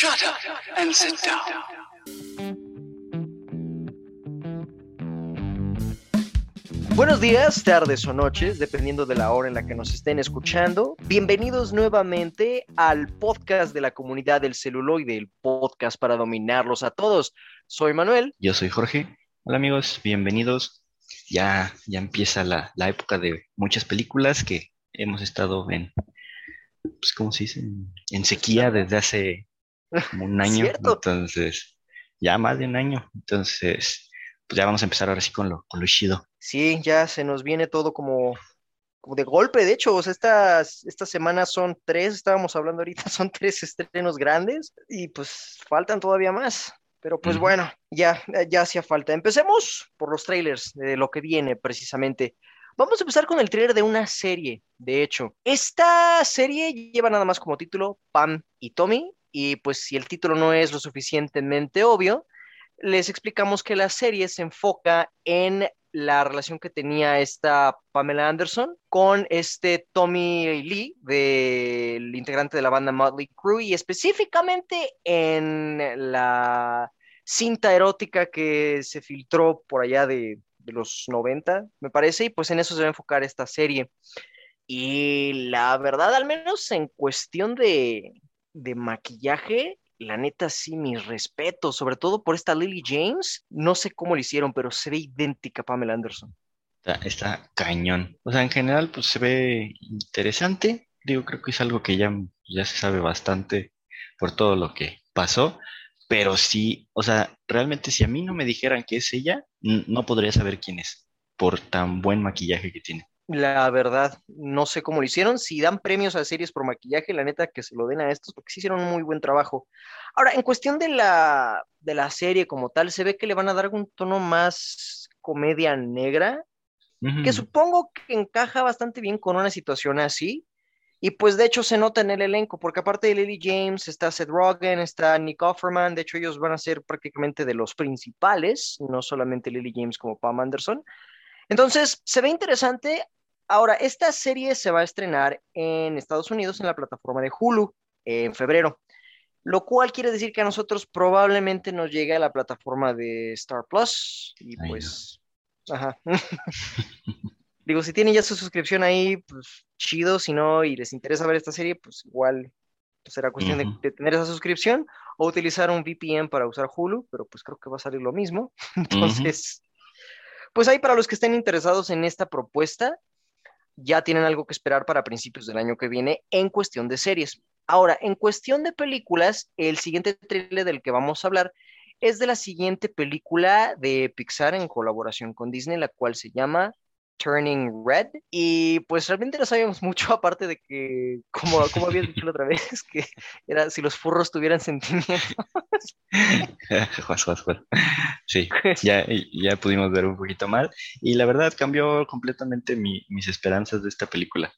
Shut up and sit down. Buenos días, tardes o noches, dependiendo de la hora en la que nos estén escuchando. Bienvenidos nuevamente al podcast de la comunidad del celuloide, el podcast para dominarlos a todos. Soy Manuel. Yo soy Jorge. Hola amigos, bienvenidos. Ya, ya empieza la, la época de muchas películas que hemos estado en, pues, ¿cómo se dice? En, en sequía desde hace como un año. Cierto. Entonces, ya más de un año. Entonces, pues ya vamos a empezar ahora sí con lo, con lo chido. Sí, ya se nos viene todo como, como de golpe. De hecho, o sea, estas, estas semanas son tres, estábamos hablando ahorita, son tres estrenos grandes y pues faltan todavía más. Pero pues Ujú. bueno, ya, ya hacía falta. Empecemos por los trailers de lo que viene precisamente. Vamos a empezar con el trailer de una serie, de hecho. Esta serie lleva nada más como título Pam y Tommy, y pues si el título no es lo suficientemente obvio, les explicamos que la serie se enfoca en la relación que tenía esta Pamela Anderson con este Tommy Lee, del integrante de la banda Motley Crue, y específicamente en la cinta erótica que se filtró por allá de, de los 90, me parece, y pues en eso se va a enfocar esta serie. Y la verdad, al menos en cuestión de, de maquillaje, la neta sí, mis respetos, sobre todo por esta Lily James. No sé cómo lo hicieron, pero se ve idéntica a Pamela Anderson. Está, está cañón. O sea, en general, pues se ve interesante. Digo, creo que es algo que ya, ya se sabe bastante por todo lo que pasó. Pero sí, o sea, realmente si a mí no me dijeran que es ella, no podría saber quién es, por tan buen maquillaje que tiene. La verdad, no sé cómo lo hicieron. Si dan premios a series por maquillaje, la neta que se lo den a estos, porque sí hicieron un muy buen trabajo. Ahora, en cuestión de la, de la serie como tal, se ve que le van a dar un tono más comedia negra, que supongo que encaja bastante bien con una situación así. Y pues de hecho se nota en el elenco, porque aparte de Lily James, está Seth Rogen, está Nick Offerman, de hecho ellos van a ser prácticamente de los principales, no solamente Lily James como Pam Anderson. Entonces, se ve interesante. Ahora, esta serie se va a estrenar en Estados Unidos en la plataforma de Hulu en febrero, lo cual quiere decir que a nosotros probablemente nos llegue a la plataforma de Star Plus y Ay, no. pues, ajá. Digo, si tienen ya su suscripción ahí, pues chido, si no y les interesa ver esta serie, pues igual pues, será cuestión de, de tener esa suscripción o utilizar un VPN para usar Hulu, pero pues creo que va a salir lo mismo. Entonces, pues ahí para los que estén interesados en esta propuesta, ya tienen algo que esperar para principios del año que viene en cuestión de series. Ahora, en cuestión de películas, el siguiente trailer del que vamos a hablar es de la siguiente película de Pixar en colaboración con Disney, la cual se llama Turning Red. Y pues realmente no sabíamos mucho, aparte de que, como, como habías dicho la otra vez, que era si los furros tuvieran sentimientos. Sí, ya, ya pudimos ver un poquito mal. Y la verdad cambió completamente mi- mis esperanzas de esta película.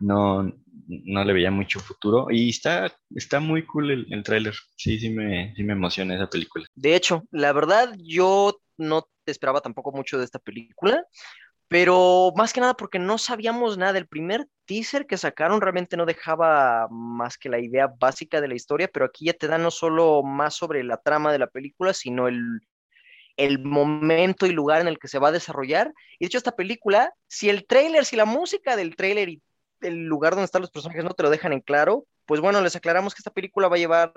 No, no le veía mucho futuro. Y está, está muy cool el, el tráiler. Sí, sí me, sí me emociona esa película. De hecho, la verdad, yo no esperaba tampoco mucho de esta película, pero más que nada porque no sabíamos nada. El primer teaser que sacaron realmente no dejaba más que la idea básica de la historia, pero aquí ya te dan no solo más sobre la trama de la película, sino el, el momento y lugar en el que se va a desarrollar. Y de hecho, esta película, si el tráiler, si la música del tráiler y el lugar donde están los personajes no te lo dejan en claro, pues bueno, les aclaramos que esta película va a llevar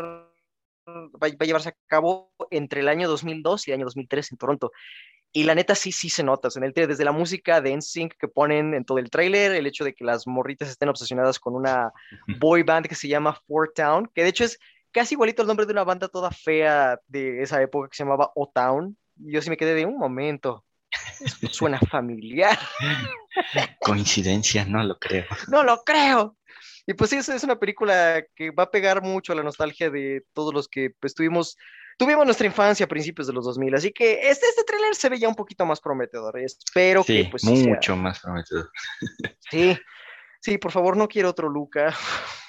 va, va a llevarse a cabo entre el año 2002 y el año 2003 en Toronto. Y la neta sí, sí se nota, o sea, en el desde la música de NSYNC que ponen en todo el tráiler, el hecho de que las morritas estén obsesionadas con una boy band que se llama Four Town, que de hecho es casi igualito el nombre de una banda toda fea de esa época que se llamaba O-Town. Y yo sí me quedé de un momento. Suena familiar. Coincidencia, no lo creo. No lo creo. Y pues sí, es, es una película que va a pegar mucho a la nostalgia de todos los que pues, tuvimos, tuvimos nuestra infancia a principios de los 2000. Así que este, este tráiler se ve ya un poquito más prometedor. Espero que pues sea- mucho más prometedor. Sí, sí, por favor, no quiero otro Luca.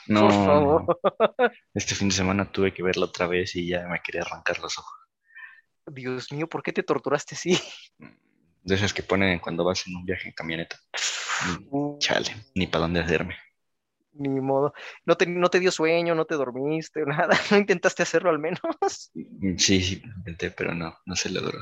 No, por favor. este fin de semana tuve que verlo otra vez y ya me quería arrancar los ojos. Dios mío, ¿por qué te torturaste así? De esas que ponen cuando vas en un viaje en camioneta. Chale, ni para dónde hacerme. Ni modo. ¿No te, no te dio sueño, no te dormiste, nada? ¿No intentaste hacerlo al menos? Sí, sí, intenté, pero no, no se logró.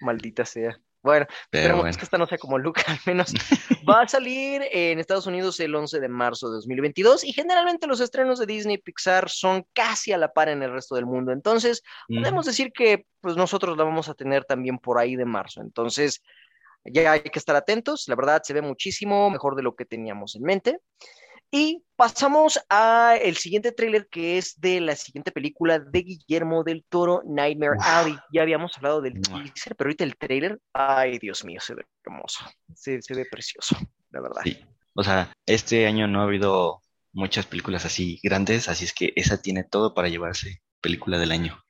Maldita sea. Bueno, Pero esperemos bueno. que esta no sea como Luca, al menos. Va a salir en Estados Unidos el 11 de marzo de 2022 y generalmente los estrenos de Disney y Pixar son casi a la par en el resto del mundo. Entonces, podemos decir que pues nosotros la vamos a tener también por ahí de marzo. Entonces, ya hay que estar atentos. La verdad, se ve muchísimo mejor de lo que teníamos en mente. Y pasamos a el siguiente tráiler que es de la siguiente película de Guillermo del Toro, Nightmare. Alley. Ya habíamos hablado del teaser, pero ahorita el tráiler, ay Dios mío, se ve hermoso, se, se ve precioso, la verdad. Sí. O sea, este año no ha habido muchas películas así grandes, así es que esa tiene todo para llevarse película del año.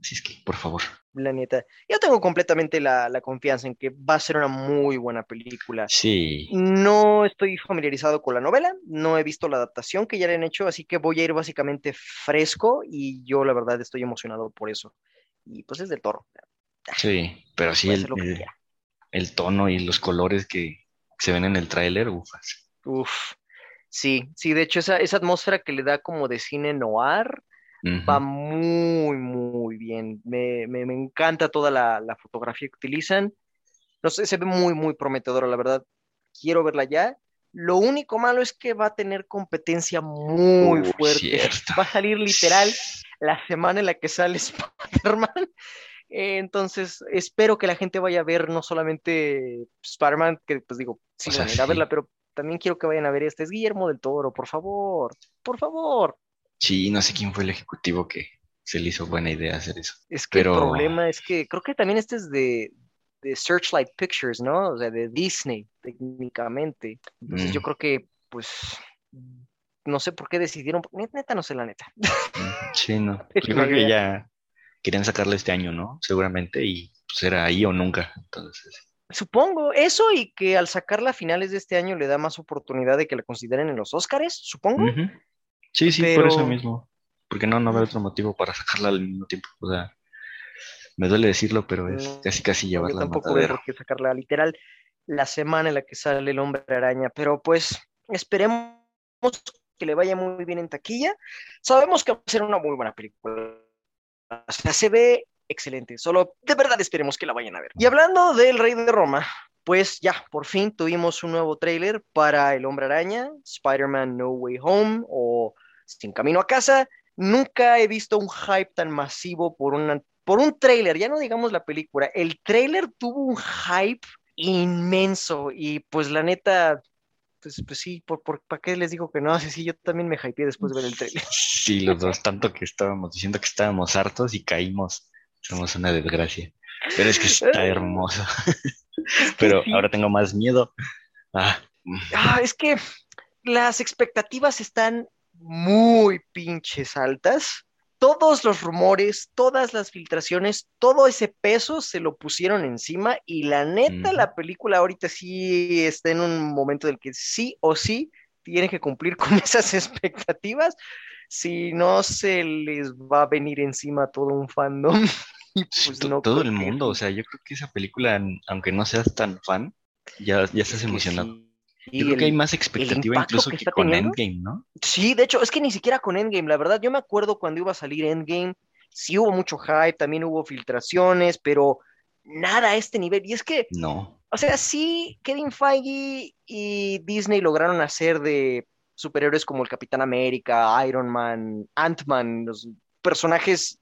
Así es que, por favor. La neta, yo tengo completamente la, la confianza en que va a ser una muy buena película. Sí. No estoy familiarizado con la novela, no he visto la adaptación que ya le han hecho, así que voy a ir básicamente fresco y yo la verdad estoy emocionado por eso. Y pues es del toro. Sí, pero sí el, el- el tono y los colores que se ven en el tráiler, ufas. Uf, sí, sí, de hecho esa, esa atmósfera que le da como de cine noir Va muy, muy bien. Me, me, me encanta toda la, la fotografía que utilizan. No sé, se ve muy, muy prometedora, la verdad. Quiero verla ya. Lo único malo es que va a tener competencia muy Uy, fuerte. cierto. Va a salir literal la semana en la que sale Spider-Man. Entonces, espero que la gente vaya a ver no solamente Spider-Man, que pues digo, sí, O sea, van a ir a sí. verla, pero también quiero que vayan a ver este. Es Guillermo del Toro, por favor, por favor. Sí, no sé quién fue el ejecutivo que se le hizo buena idea hacer eso. Es que Pero- el problema es que creo que también este es de, de Searchlight Pictures, ¿no? O sea, de Disney, técnicamente. Entonces Mm. yo creo que, pues, no sé por qué decidieron, net- neta, no sé la neta. Ujú. Sí, no. Yo creo que ya querían sacarla este año, ¿no? Seguramente, y pues era ahí o nunca. Entonces, Supongo, eso y que al sacarla a finales de este año le da más oportunidad de que la consideren en los Óscares, supongo. ujú. Sí, sí, por eso mismo. Porque no, no habrá otro motivo para sacarla al mismo tiempo. O sea, me duele decirlo, pero es casi casi No, yo llevarla al tampoco veo por qué sacarla literal la semana en la que sale el hombre araña, pero pues esperemos que le vaya muy bien en taquilla. Sabemos que va a ser una muy buena película. O sea, se ve excelente, solo de verdad esperemos que la vayan a ver. Y hablando del Rey de Roma, pues ya, por fin tuvimos un nuevo tráiler para El Hombre Araña, Spider-Man No Way Home o Sin Camino a Casa. Nunca he visto un hype tan masivo por una por un tráiler, ya no digamos la película, el tráiler tuvo un hype inmenso y pues la neta, pues, pues sí, por, por, ¿para qué les digo que no? Sí, sí, yo también me hypeé después de ver el tráiler. Sí, los dos, tanto que estábamos diciendo que estábamos hartos y caímos. Somos una desgracia. Pero es que está hermoso. Pero sí. ahora tengo más miedo. Ah, Ah, es que las expectativas están muy pinches altas. Todos los rumores, todas las filtraciones, todo ese peso se lo pusieron encima y la neta, la película ahorita sí está en un momento del que sí o sí tienen que cumplir con esas expectativas, si no se les va a venir encima todo un fandom. Y pues no todo el mundo, o sea, yo creo que esa película, aunque no seas tan fan, ya, ya estás emocionado. sí, Yo creo que hay más expectativa incluso que con teniendo. Endgame, ¿no? Sí, de hecho, es que ni siquiera con Endgame, la verdad, yo me acuerdo cuando iba a salir Endgame, sí hubo mucho hype, también hubo filtraciones, pero nada a este nivel. Y es que, No. o sea, sí, Kevin Feige y Disney lograron hacer de superhéroes como el Capitán América, Iron Man, Ant-Man, los personajes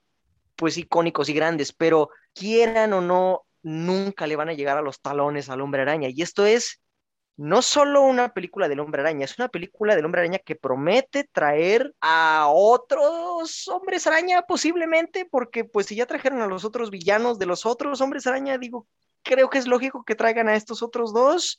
pues icónicos y grandes, pero quieran o no, nunca le van a llegar a los talones al Hombre Araña. Y esto es no solo una película del Hombre Araña, es una película del Hombre Araña que promete traer a otros Hombres Araña posiblemente, porque pues si ya trajeron a los otros villanos de los otros Hombres Araña, digo, creo que es lógico que traigan a estos otros dos.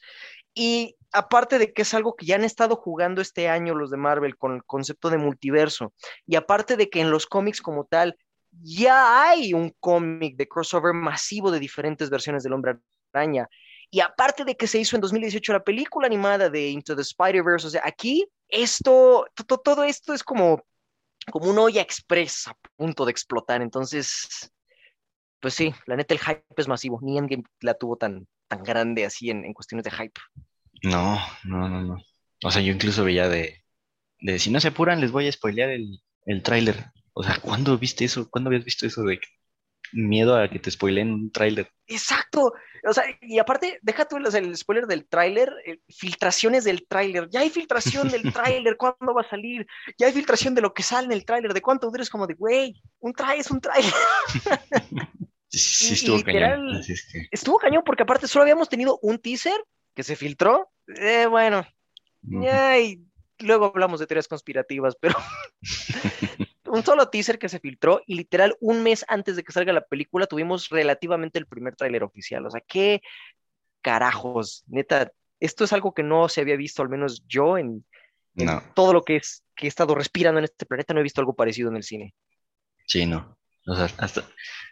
Y aparte de que es algo que ya han estado jugando este año los de Marvel con el concepto de multiverso, y aparte de que en los cómics como tal ya hay un cómic de crossover masivo de diferentes versiones del Hombre Araña. Y aparte de que se hizo en 2018 la película animada de Into the Spider-Verse, o sea, aquí esto, to- todo esto es como, como una olla express a punto de explotar. Entonces, pues sí, la neta el hype es masivo. Ni Endgame la tuvo tan, tan grande así en, en cuestiones de hype. No, no, no, no. O sea, yo incluso veía de, de si no se apuran, les voy a spoilear el, el tráiler. O sea, ¿cuándo viste eso? ¿Cuándo habías visto eso de miedo a que te spoileen un tráiler? Exacto. O sea, y aparte, deja tú el, el spoiler del tráiler, eh, filtraciones del tráiler. Ya hay filtración del tráiler, ¿cuándo va a salir? Ya hay filtración de lo que sale en el tráiler, de cuánto dura, es como de, güey, un tráiler es un tráiler. Sí, estuvo literal, cañón. Así es que, Estuvo cañón porque aparte solo habíamos tenido un teaser que se filtró. Eh, bueno, ujú. ya, y luego hablamos de teorías conspirativas, pero un solo teaser que se filtró y literal un mes antes de que salga la película tuvimos relativamente el primer tráiler oficial. O sea, qué carajos, neta, esto es algo que no se había visto, al menos yo en, en No, todo lo que es que he estado respirando en este planeta, no he visto algo parecido en el cine. sí, no. O sea, hasta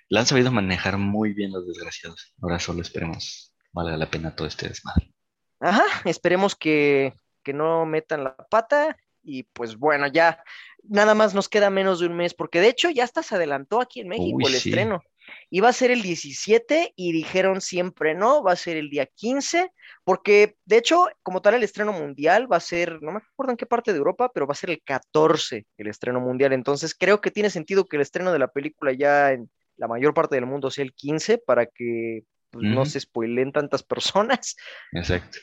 la han sabido manejar muy bien los desgraciados. Ahora solo esperemos valga la pena todo este desmadre. Ajá, esperemos que, que no metan la pata y pues bueno, ya nada más nos queda menos de un mes, porque de hecho ya hasta se adelantó aquí en México Uy, el sí. estreno. Iba a ser el 17 y dijeron siempre no, va a ser el día 15, porque de hecho, como tal, el estreno mundial va a ser, no me acuerdo en qué parte de Europa, pero va a ser el 14 el estreno mundial. Entonces creo que tiene sentido que el estreno de la película ya en la mayor parte del mundo sea el 15 para que pues, no se spoilen tantas personas. Exacto.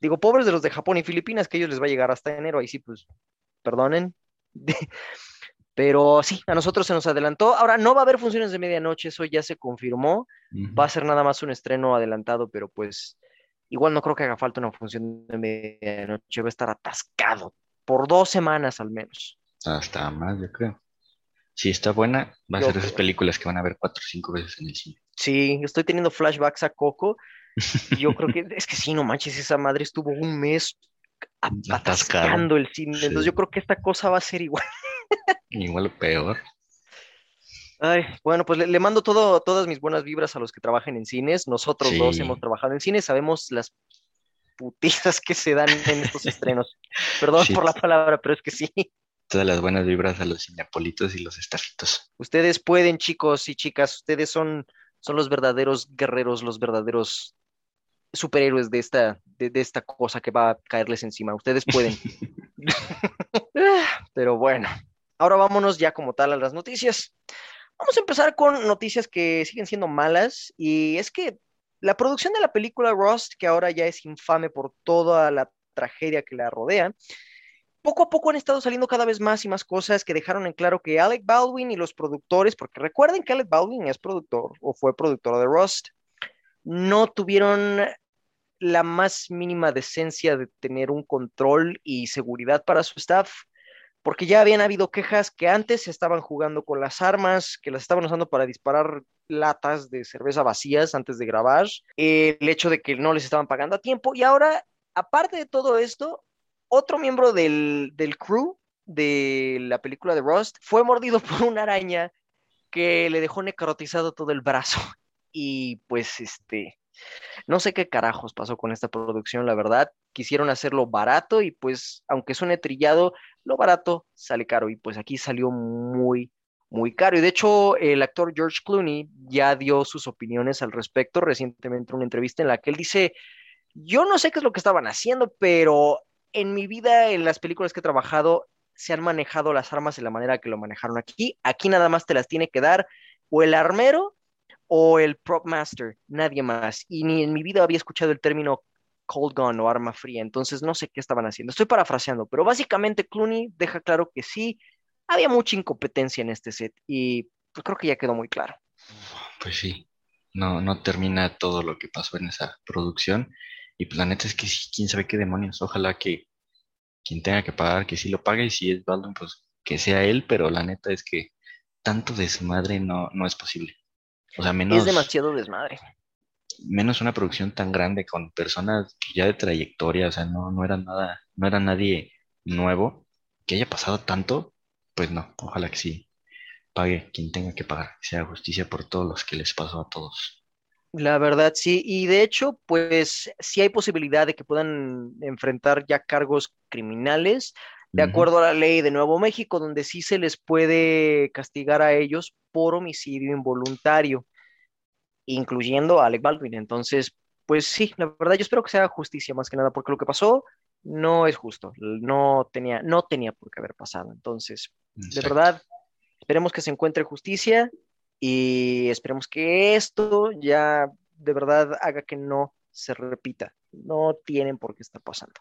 Digo, pobres de los de Japón y Filipinas, que ellos les va a llegar hasta enero, ahí sí, pues, perdonen. Pero sí, a nosotros se nos adelantó. Ahora, no va a haber funciones de medianoche, eso ya se confirmó. Va a ser nada más un estreno adelantado, pero pues igual no creo que haga falta una función de medianoche, va a estar atascado por dos semanas al menos. Hasta más, yo creo. Si está buena, va a Yo ser esas películas que van a ver cuatro o cinco veces en el cine. Sí, estoy teniendo flashbacks a Coco. Y yo creo que es que sí, no manches, esa madre estuvo un mes atascando el cine. Sí. Entonces yo creo que esta cosa va a ser igual. Igual peor. Ay, bueno, pues le, le mando todo, todas mis buenas vibras a los que trabajan en cines. Nosotros dos hemos trabajado en cines, sabemos las putizas que se dan en estos estrenos. Perdón Sí. por la palabra, pero es que sí. Todas las buenas vibras a los cineapolitos y los estafitos. Ustedes pueden, chicos y chicas, ustedes son, son los verdaderos guerreros, los verdaderos superhéroes de esta, de, de esta cosa que va a caerles encima. Ustedes pueden. Pero bueno, ahora vámonos ya como tal a las noticias. Vamos a empezar con noticias que siguen siendo malas y es que la producción de la película Rust, que ahora ya es infame por toda la tragedia que la rodea, poco a poco han estado saliendo cada vez más y más cosas que dejaron en claro que Alec Baldwin y los productores, porque recuerden que Alec Baldwin es productor o fue productor de Rust, no tuvieron la más mínima decencia de tener un control y seguridad para su staff, porque ya habían habido quejas que antes estaban jugando con las armas, que las estaban usando para disparar latas de cerveza vacías antes de grabar, eh, el hecho de que no les estaban pagando a tiempo, y ahora, aparte de todo esto, otro miembro del, del crew de la película de Rust fue mordido por una araña que le dejó necrotizado todo el brazo. Y pues este, no sé qué carajos pasó con esta producción, la verdad. Quisieron hacerlo barato y pues, aunque suene trillado, lo barato sale caro y pues aquí salió muy, muy caro. Y de hecho, el actor George Clooney ya dio sus opiniones al respecto recientemente en una entrevista en la que él dice, yo no sé qué es lo que estaban haciendo, pero en mi vida, en las películas que he trabajado, se han manejado las armas de la manera que lo manejaron aquí. Aquí nada más te las tiene que dar o el armero o el prop master, nadie más. Y ni en mi vida había escuchado el término cold gun o arma fría, entonces no sé qué estaban haciendo. Estoy parafraseando, pero básicamente Clooney deja claro que sí, había mucha incompetencia en este set y creo que ya quedó muy claro. Pues sí, no, no termina todo lo que pasó en esa producción. Y pues la neta es que sí, quién sabe qué demonios. Ojalá que quien tenga que pagar, que sí lo pague. Y si es Baldwin, pues que sea él. Pero la neta es que tanto desmadre no, no es posible. O sea, menos, Es demasiado desmadre. menos una producción tan grande con personas ya de trayectoria. O sea, no, no era nada, no era nadie nuevo. Que haya pasado tanto, pues no. Ojalá que sí pague quien tenga que pagar. Que sea justicia por todos los que les pasó a todos. La verdad, sí. Y de hecho, pues sí hay posibilidad de que puedan enfrentar ya cargos criminales, de acuerdo a la ley de Nuevo México, donde sí se les puede castigar a ellos por homicidio involuntario, incluyendo a Alec Baldwin. Entonces, pues sí, la verdad, yo espero que sea justicia más que nada, porque lo que pasó no es justo, no tenía, no tenía por qué haber pasado. Entonces, de verdad, esperemos que se encuentre justicia y esperemos que esto ya de verdad haga que no se repita. No tienen por qué estar pasando.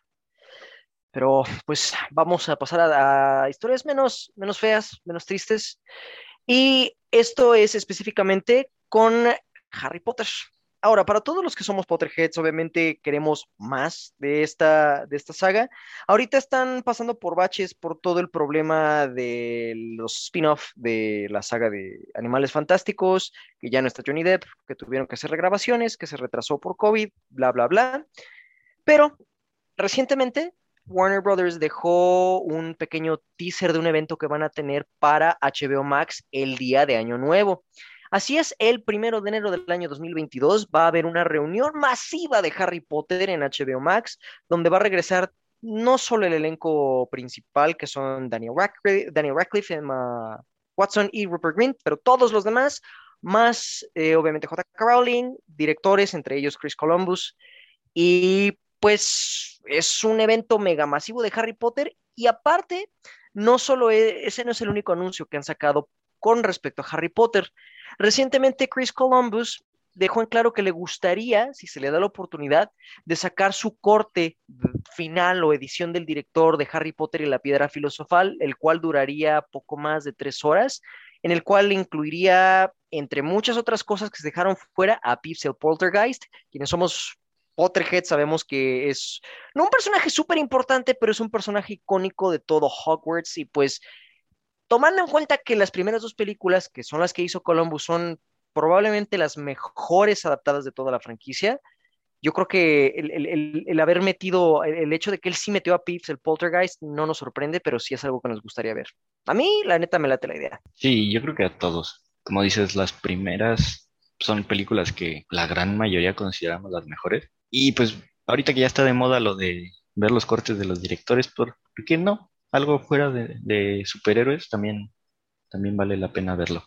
Pero pues vamos a pasar a, a historias menos, menos feas, menos tristes. Y esto es específicamente con Harry Potter. Ahora, para todos los que somos Potterheads, obviamente queremos más de esta, de esta saga. Ahorita están pasando por baches por todo el problema de los spin-off de la saga de Animales Fantásticos, que ya no está Johnny Depp, que tuvieron que hacer regrabaciones, que se retrasó por COVID, bla, bla, bla. Pero recientemente Warner Brothers dejó un pequeño teaser de un evento que van a tener para HBO Max el día de Año Nuevo. Así es, el primero de enero del año 2022 va a haber una reunión masiva de Harry Potter en HBO Max, donde va a regresar no solo el elenco principal, que son Daniel Radcliffe, Emma Watson y Rupert Grint, pero todos los demás, más eh, obviamente J.K. Rowling, directores, entre ellos Chris Columbus, y pues es un evento mega masivo de Harry Potter, y aparte, no solo e- ese no es el único anuncio que han sacado con respecto a Harry Potter. Recientemente Chris Columbus dejó en claro que le gustaría, si se le da la oportunidad, de sacar su corte final o edición del director de Harry Potter y la Piedra Filosofal, el cual duraría poco más de tres horas, en el cual incluiría, entre muchas otras cosas que se dejaron fuera, a Pips el Poltergeist, quienes somos Potterhead sabemos que es no un personaje súper importante, pero es un personaje icónico de todo Hogwarts y pues tomando en cuenta que las primeras dos películas, que son las que hizo Columbus, son probablemente las mejores adaptadas de toda la franquicia, yo creo que el, el- haber metido, el hecho de que él sí metió a Pips, el Poltergeist, no nos sorprende, pero sí es algo que nos gustaría ver. A mí, la neta, me late la idea. Sí, yo creo que a todos. Como dices, las primeras son películas que la gran mayoría consideramos las mejores. Y pues ahorita que ya está de moda lo de ver los cortes de los directores, ¿por, por qué no? Algo fuera de, de superhéroes también, también vale la pena verlo.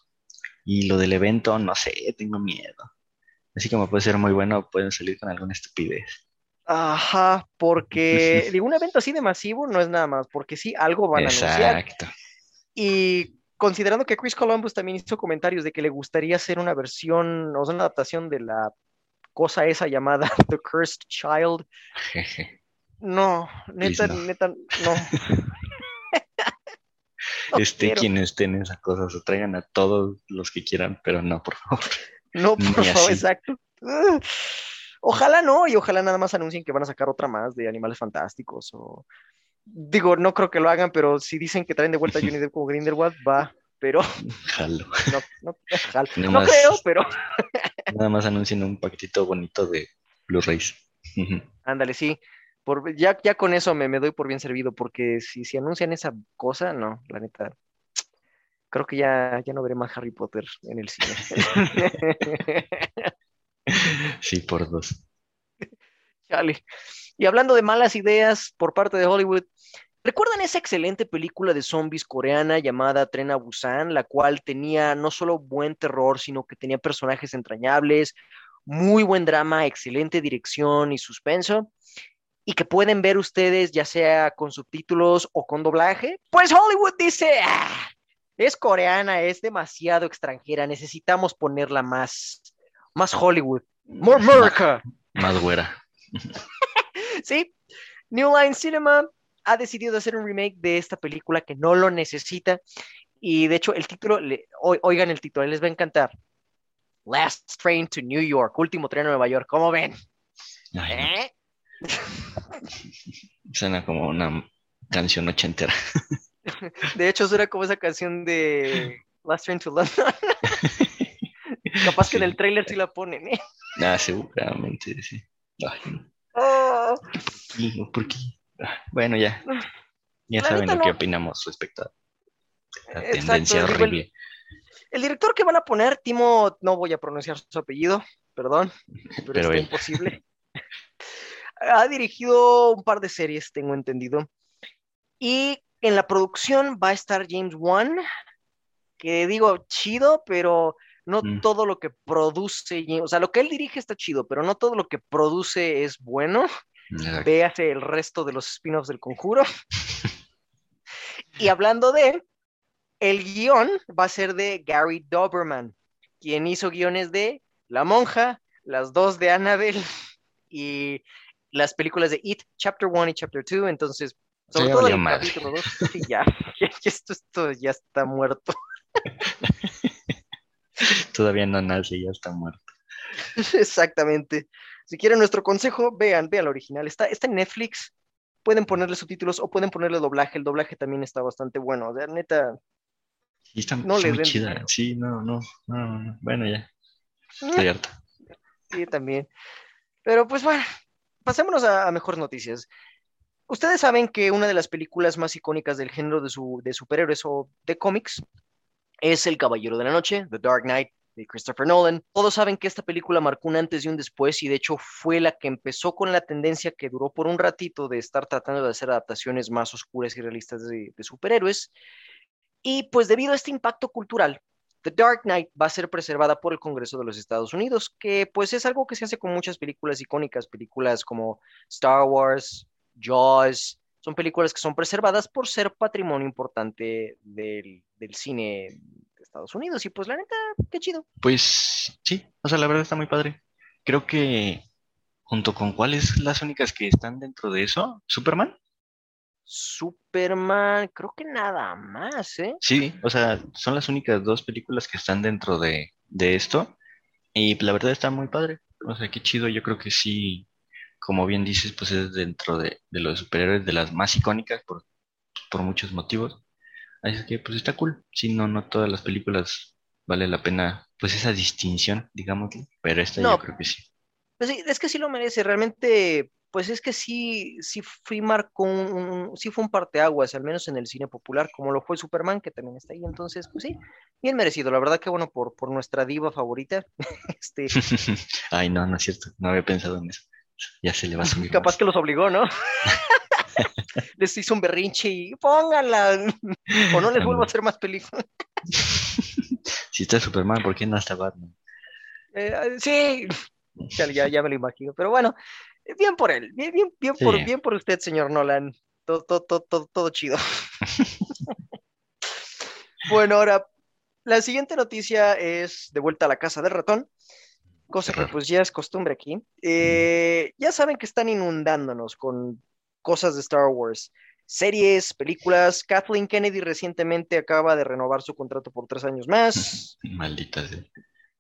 Y lo del evento, no sé, tengo miedo. Así como puede ser muy bueno, pueden salir con alguna estupidez. Ajá, porque digo, un evento así de masivo no es nada más, porque sí, algo van a anunciar. Exacto. Y considerando que Chris Columbus también hizo comentarios de que le gustaría hacer una versión, o sea, una adaptación de la cosa esa llamada The Cursed Child, no, neta, no. neta, no. No Esté quiero. quien esté en esa cosa, o traigan a todos los que quieran, pero no, por favor. No, por favor, exacto. Ojalá no, y ojalá nada más anuncien que van a sacar otra más de Animales Fantásticos o digo, no creo que lo hagan, pero si dicen que traen de vuelta a Johnny Depp como Grindelwald, va, pero Jalo. no, no. Nada No creo, pero Nada más anuncien un paquetito bonito de Blu-rays. ándale, sí. Por, ya, ya con eso me, me doy por bien servido, porque si, si anuncian esa cosa, no, la neta. Creo que ya, ya no veré más Harry Potter en el cine. Sí, por dos. Chale. Y hablando de malas ideas por parte de Hollywood, ¿recuerdan esa excelente película de zombies coreana llamada Tren a Busan, la cual tenía no solo buen terror, sino que tenía personajes entrañables, muy buen drama, excelente dirección y suspenso? Y que pueden ver ustedes ya sea con subtítulos o con doblaje. Pues Hollywood dice, "Ah, es coreana, es demasiado extranjera, necesitamos ponerla más, más Hollywood. More America. Más güera. Sí, New Line Cinema ha decidido hacer un remake de esta película que no lo necesita. Y de hecho, el título, le- o- oigan el título, les va a encantar. Last Train to New York, último tren a Nueva York. ¿Cómo ven? Ay, no. ¿Eh? Suena como una canción ochentera. De hecho, suena como esa canción de Last Train to London. Capaz que en el trailer sí la ponen, ¿eh? Ah, seguramente, sí. Ay, no. Oh, ¿Y por qué? Bueno, ya. Ya La saben lo que opinamos respecto a la Exacto, tendencia el- horrible. el director que van a poner, Timo, no voy a pronunciar su apellido, perdón, pero, él. imposible. ha dirigido un par de series, tengo entendido. Y en la producción va a estar James Wan, que digo, chido, pero no Mm. todo lo que produce, o sea, lo que él dirige está chido, pero no todo lo que produce es bueno. Exacto. véase el resto de los spin-offs del conjuro. y hablando de, el guion va a ser de Gary Doberman, quien hizo guiones de La Monja, las dos de Annabelle y las películas de It, Chapter 1 y Chapter 2. Entonces, sobre Ya todo el capítulo 2, sí, ya, ya, ya esto, esto ya está muerto. Todavía no nace, ya está muerto. Exactamente. Si quieren nuestro consejo, vean, vean la original. Está, está en Netflix. Pueden ponerle subtítulos o pueden ponerle doblaje. El doblaje también está bastante bueno. O sea, neta. Sí, está, No está les muy den chida. Sí, no, no, no, no, no. Bueno, ya, eh, estoy harto. Sí, también. Pero pues bueno, pasémonos a, a mejores noticias. Ustedes saben que una de las películas más icónicas del género de, su, de superhéroes o de cómics es El Caballero de la Noche, The Dark Knight, Christopher Nolan. Todos saben que esta película marcó un antes y un después y de hecho fue la que empezó con la tendencia que duró por un ratito de estar tratando de hacer adaptaciones más oscuras y realistas de, superhéroes. Y pues debido a este impacto cultural, The Dark Knight va a ser preservada por el Congreso de los Estados Unidos, que pues es algo que se hace con muchas películas icónicas, películas como Star Wars, Jaws, son películas que son preservadas por ser patrimonio importante del, cine Estados Unidos. Y pues la neta, qué chido. Pues sí, o sea, la verdad está muy padre. Creo que junto con cuáles las únicas que están dentro de eso, Superman. Superman, creo que nada más, ¿eh? Sí, o sea, son las únicas dos películas que están dentro de, de esto. Y la verdad está muy padre. O sea, qué chido. Yo creo que sí, como bien dices, pues es dentro de, de los superhéroes de las más icónicas por, por muchos motivos. Así que pues está cool. Sí, no, no todas las películas vale la pena, pues esa distinción, digamos. Pero esta No. yo creo que sí. Pues sí, es que sí lo merece, realmente, pues es que sí, sí fui marcó un- sí fue un parteaguas, al menos en el cine popular, como lo fue Superman, que también está ahí, entonces, pues sí, bien merecido, la verdad que bueno, por, por nuestra diva favorita, este, Ay, no, no es cierto. No había pensado en eso. Ya se le va a subir. capaz más. que los obligó, ¿no? Les hizo un berrinche y pónganla, o no les vuelvo a hacer más películas. Si está Superman, ¿por qué no está Batman? Eh, sí, ya, ya, me lo imagino, pero bueno, bien por él, bien, bien, bien, por, Sí. bien por usted, señor Nolan, todo, todo, todo, todo, todo chido. Bueno, ahora, la siguiente noticia es de vuelta a la casa del ratón, cosa que pues ya es costumbre aquí. Eh, ya saben que están inundándonos con cosas de Star Wars, series, películas. Kathleen Kennedy recientemente acaba de renovar su contrato por tres años más. Maldita sea.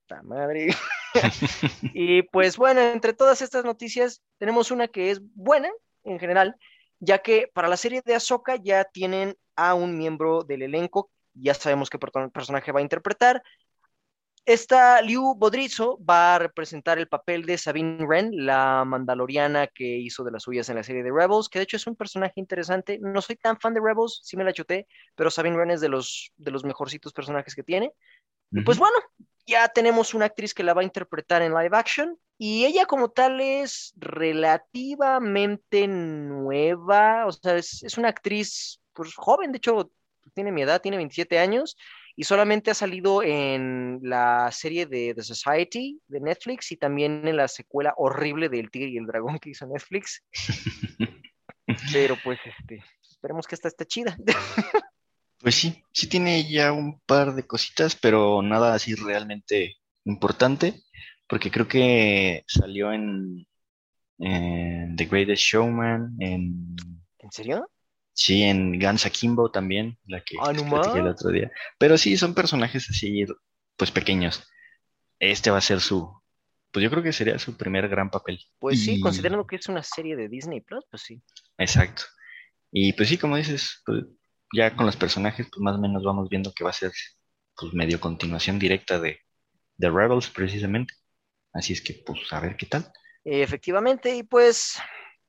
¡Ta madre! y pues bueno, entre todas estas noticias tenemos una que es buena en general, ya que para la serie de Ahsoka ya tienen a un miembro del elenco, ya sabemos qué personaje va a interpretar. Esta Liu Bodrizo va a representar el papel de Sabine Wren, la mandaloriana que hizo de las suyas en la serie de Rebels, que de hecho es un personaje interesante. No soy tan fan de Rebels, sí me la chuté, pero Sabine Wren es de los, de los mejorcitos personajes que tiene. Y pues bueno, ya tenemos una actriz que la va a interpretar en live action y ella como tal es relativamente nueva, o sea, es, es una actriz pues joven, de hecho tiene mi edad, tiene 27 años y solamente ha salido en la serie de The Society de Netflix y también en la secuela horrible de El Tigre y el Dragón que hizo Netflix, pero pues este, esperemos que esta esté chida. Pues sí, sí tiene ya un par de cositas, pero nada así realmente importante, porque creo que salió en, en The Greatest Showman, en ¿En serio? Sí, en Guns Akimbo también, la que Ah, el otro día. Pero sí, son personajes así, pues pequeños. Este va a ser su, pues yo creo que sería su primer gran papel. Pues sí, Y- considerando que es una serie de Disney Plus, pues sí. Exacto. Y pues sí, como dices, pues, ya con los personajes, pues más o menos vamos viendo que va a ser pues medio continuación directa de, de Rebels precisamente. Así es que pues a ver qué tal. Efectivamente, y pues,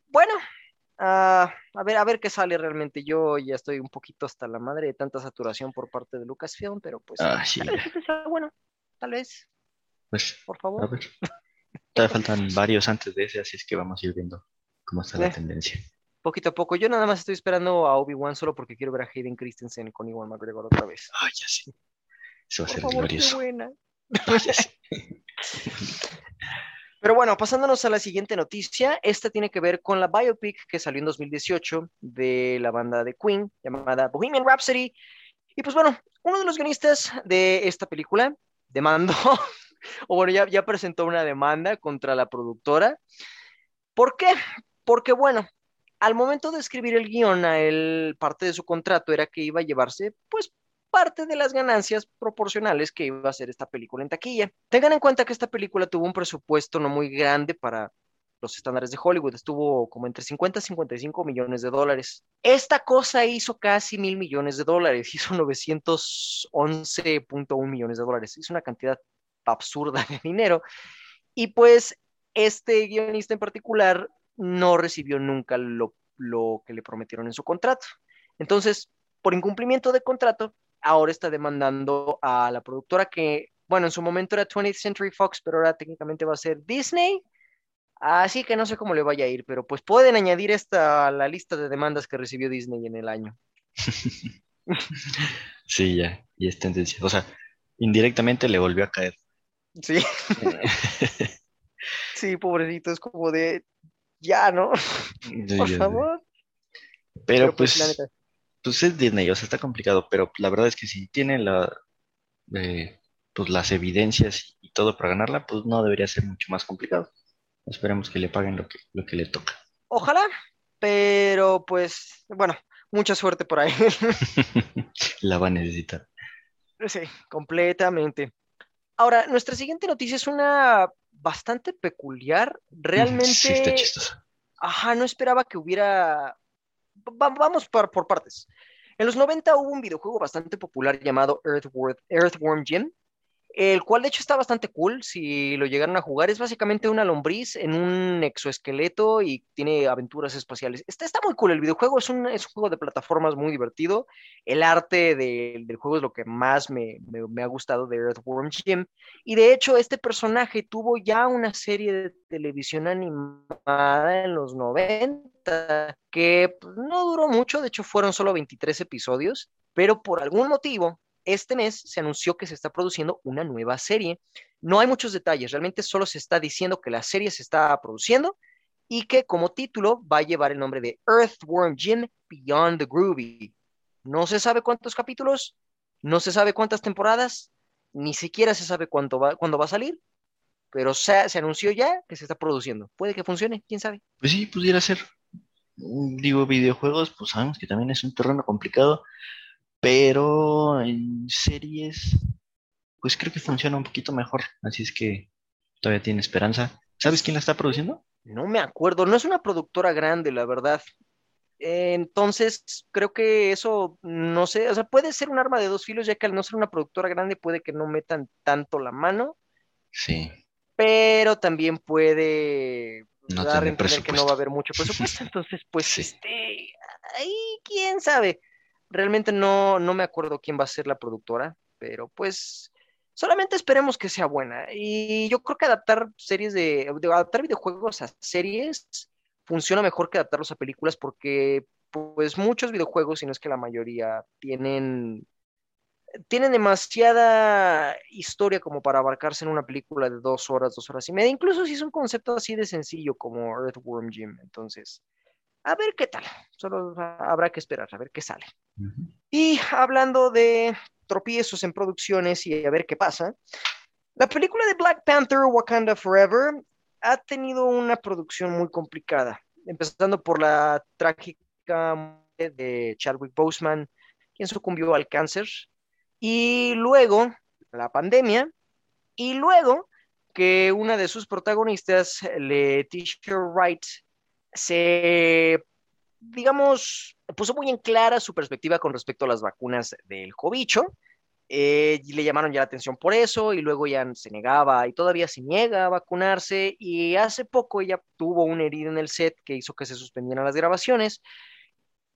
bueno, ah, a ver, a ver qué sale realmente. Yo ya estoy un poquito hasta la madre de tanta saturación por parte de Lucasfilm, pero pues Ah, sí, tal vez este sea bueno, tal vez, pues por a favor. ver. Todavía faltan varios antes de ese, así es que vamos a ir viendo cómo está la Eh. tendencia. Poquito a poco. Yo nada más estoy esperando a Obi-Wan solo porque quiero ver a Hayden Christensen con Iwan McGregor otra vez. Ay, ya sí. Eso va a Por ser favor, qué glorioso. buena. Ya sí. Pero bueno, pasándonos a la siguiente noticia, esta tiene que ver con la biopic que salió en 2018 de la banda de Queen llamada Bohemian Rhapsody. Y pues bueno, uno de los guionistas de esta película demandó, o bueno, ya, ya presentó una demanda contra la productora. ¿Por qué? Porque bueno, al momento de escribir el guion, a él parte de su contrato era que iba a llevarse pues parte de las ganancias proporcionales que iba a ser esta película en taquilla. Tengan en cuenta que esta película tuvo un presupuesto no muy grande para los estándares de Hollywood, estuvo como entre 50 y 55 millones de dólares. Esta cosa hizo casi mil millones de dólares, hizo 911.1 millones de dólares, es una cantidad absurda de dinero. Y pues este guionista en particular no recibió nunca lo, lo que le prometieron en su contrato. Entonces, por incumplimiento de contrato, ahora está demandando a la productora que, bueno, en su momento era 20th Century Fox, pero ahora técnicamente va a ser Disney. Así que no sé cómo le vaya a ir, pero pues pueden añadir esta a la lista de demandas que recibió Disney en el año. sí, ya, y es tendencia. O sea, indirectamente le volvió a caer. Sí. sí, pobrecito, es como de, ya, ¿no? Por favor. Pero, pues, pues pues es Disney, o sea, está complicado, pero la verdad es que si tiene la, eh, pues las evidencias y todo para ganarla, pues no debería ser mucho más complicado. Esperemos que le paguen lo que, lo que le toca. Ojalá, pero pues, bueno, mucha suerte por ahí. la va a necesitar. Sí, completamente. Ahora, nuestra siguiente noticia es una bastante peculiar. Realmente. Sí, está chistosa. Ajá, no esperaba que hubiera vamos por, partes. En los 90 hubo un videojuego bastante popular llamado Earthworm, Earthworm Jim, el cual de hecho está bastante cool si lo llegaron a jugar. Es básicamente una lombriz en un exoesqueleto y tiene aventuras espaciales. Está, está muy cool el videojuego, es un, es un juego de plataformas muy divertido. El arte del juego es lo que más me, me, me, ha gustado de Earthworm Jim. Y de hecho este personaje tuvo ya una serie de televisión animada en los 90 que pues, no duró mucho, de hecho fueron solo 23 episodios, pero por algún motivo este mes se anunció que se está produciendo una nueva serie. No hay muchos detalles, realmente solo se está diciendo que la serie se está produciendo y que como título va a llevar el nombre de Earthworm Jim Beyond the Groovy. No se sabe cuántos capítulos, no se sabe cuántas temporadas, ni siquiera se sabe cuándo va, cuándo va a salir, pero se, se anunció ya que se está produciendo. Puede que funcione, quién sabe. Pues sí, pudiera ser. Digo, videojuegos, pues sabemos que también es un terreno complicado. Pero en series, pues creo que funciona un poquito mejor. Así es que todavía tiene esperanza. ¿Sabes quién la está produciendo? No me acuerdo, no es una productora grande, la verdad. Entonces, creo que eso, no sé, o sea, puede ser un arma de dos filos, ya que al no ser una productora grande puede que no metan tanto la mano. Sí. Pero también puede no dar a entender que no va a haber mucho presupuesto. Entonces, pues, este, ahí quién sabe. Realmente no, no me acuerdo quién va a ser la productora, pero pues solamente esperemos que sea buena. Y yo creo que adaptar series de, adaptar videojuegos a series funciona mejor que adaptarlos a películas porque pues muchos videojuegos, si no es que la mayoría, tienen, tienen demasiada historia como para abarcarse en una película de dos horas, dos horas y media, incluso si es un concepto así de sencillo como Earthworm Jim. Entonces, a ver qué tal. Solo habrá que esperar, a ver qué sale. Y hablando de tropiezos en producciones y a ver qué pasa, la película de Black Panther Wakanda Forever ha tenido una producción muy complicada, empezando por la trágica muerte de Chadwick Boseman, quien sucumbió al cáncer, y luego la pandemia, y luego que una de sus protagonistas, Leticia Wright, se, digamos, puso muy en clara su perspectiva con respecto a las vacunas del cobicho. Eh, le llamaron ya la atención por eso y luego ya se negaba y todavía se niega a vacunarse y hace poco ella tuvo una herida en el set que hizo que se suspendieran las grabaciones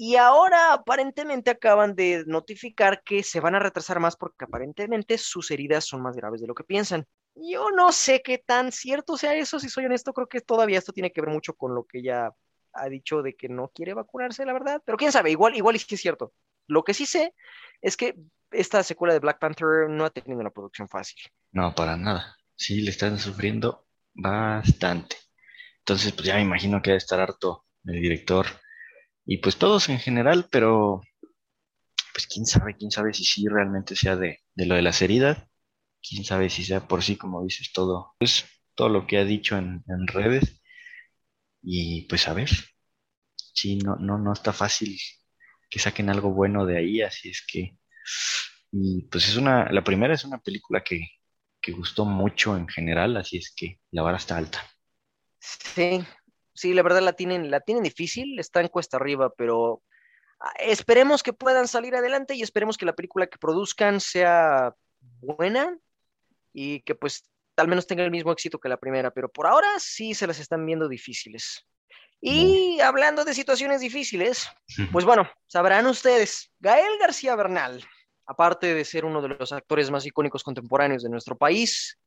y ahora aparentemente acaban de notificar que se van a retrasar más porque aparentemente sus heridas son más graves de lo que piensan. Yo no sé qué tan cierto sea eso, si soy honesto, creo que todavía esto tiene que ver mucho con lo que ella ha dicho de que no quiere vacunarse, la verdad, pero quién sabe, igual, igual es que es cierto. Lo que sí sé es que esta secuela de Black Panther no ha tenido una producción fácil. No, para nada. Sí, le están sufriendo bastante. Entonces, pues ya me imagino que debe estar harto el director y pues todos en general, pero pues quién sabe, quién sabe si sí realmente sea de, de lo de las heridas, quién sabe si sea por sí, como dices, todo, pues todo lo que ha dicho en, en redes. Y pues a ver, sí, no, no, no está fácil que saquen algo bueno de ahí, así es que, y pues es una, la primera es una película que, que gustó mucho en general, así es que la vara está alta. Sí, sí, la verdad la tienen, la tienen difícil, está en cuesta arriba, pero ah, esperemos que puedan salir adelante y esperemos que la película que produzcan sea buena y que pues al menos tenga el mismo éxito que la primera, pero por ahora sí se las están viendo difíciles. Y hablando de situaciones difíciles, pues bueno, sabrán ustedes, Gael García Bernal, aparte de ser uno de los actores más icónicos contemporáneos de nuestro país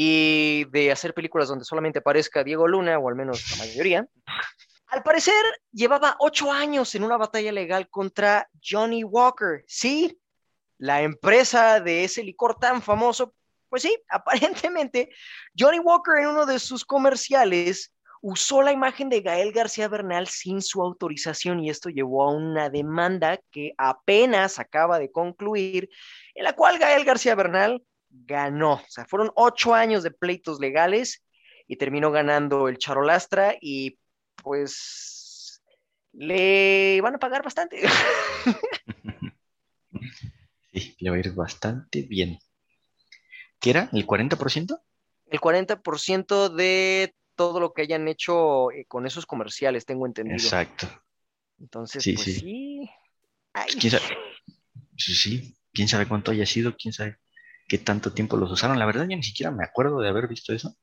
y de hacer películas donde solamente aparezca Diego Luna, o al menos la mayoría, al parecer llevaba ocho años en una batalla legal contra Johnny Walker. Sí, la empresa de ese licor tan famoso, pues sí, aparentemente Johnny Walker en uno de sus comerciales usó la imagen de Gael García Bernal sin su autorización y esto llevó a una demanda que apenas acaba de concluir, en la cual Gael García Bernal ganó. O sea, fueron ocho años de pleitos legales y terminó ganando el Charolastra y pues le van a pagar bastante. Sí, le va a ir bastante bien. ¿Qué era? ¿El 40%? El 40% de todo lo que hayan hecho eh, con esos comerciales, tengo entendido. Exacto. Entonces, Sí, pues sí. sí. Ay, Pues, ¿Quién sabe? Sí, sí, quién sabe cuánto haya sido, quién sabe qué tanto tiempo los usaron. La verdad, yo ni siquiera me acuerdo de haber visto eso.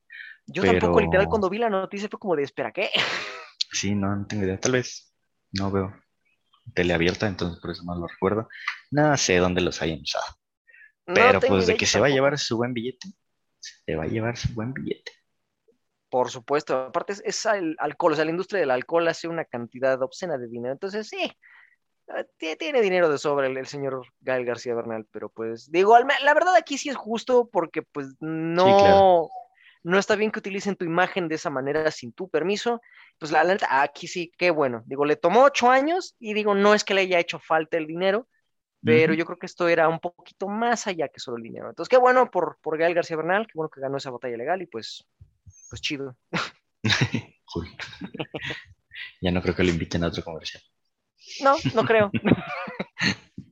yo tampoco, pero- literal, cuando vi la noticia fue como de, espera, ¿qué? Sí, no, no tengo idea. Tal vez no veo tele abierta, entonces por eso no lo recuerdo. No sé dónde los hayan usado. Pero pues de que se va a tampoco. llevar su buen billete, se va a llevar su buen billete. Por supuesto, aparte es, es al- alcohol, o sea, la industria del alcohol hace una cantidad obscena de dinero, entonces sí, tiene dinero de sobra el, el señor Gael García Bernal, pero pues digo, la verdad aquí sí es justo porque pues no, claro. no está bien que utilicen tu imagen de esa manera sin tu permiso, pues la, la neta, aquí sí, qué bueno, digo, le tomó ocho años y digo, no es que le haya hecho falta el dinero, pero yo creo que esto era un poquito más allá que solo el dinero, entonces qué bueno por, por Gael García Bernal, qué bueno que ganó esa batalla legal y pues, pues chido. Ya no creo que lo inviten a otro comercial. No, no creo.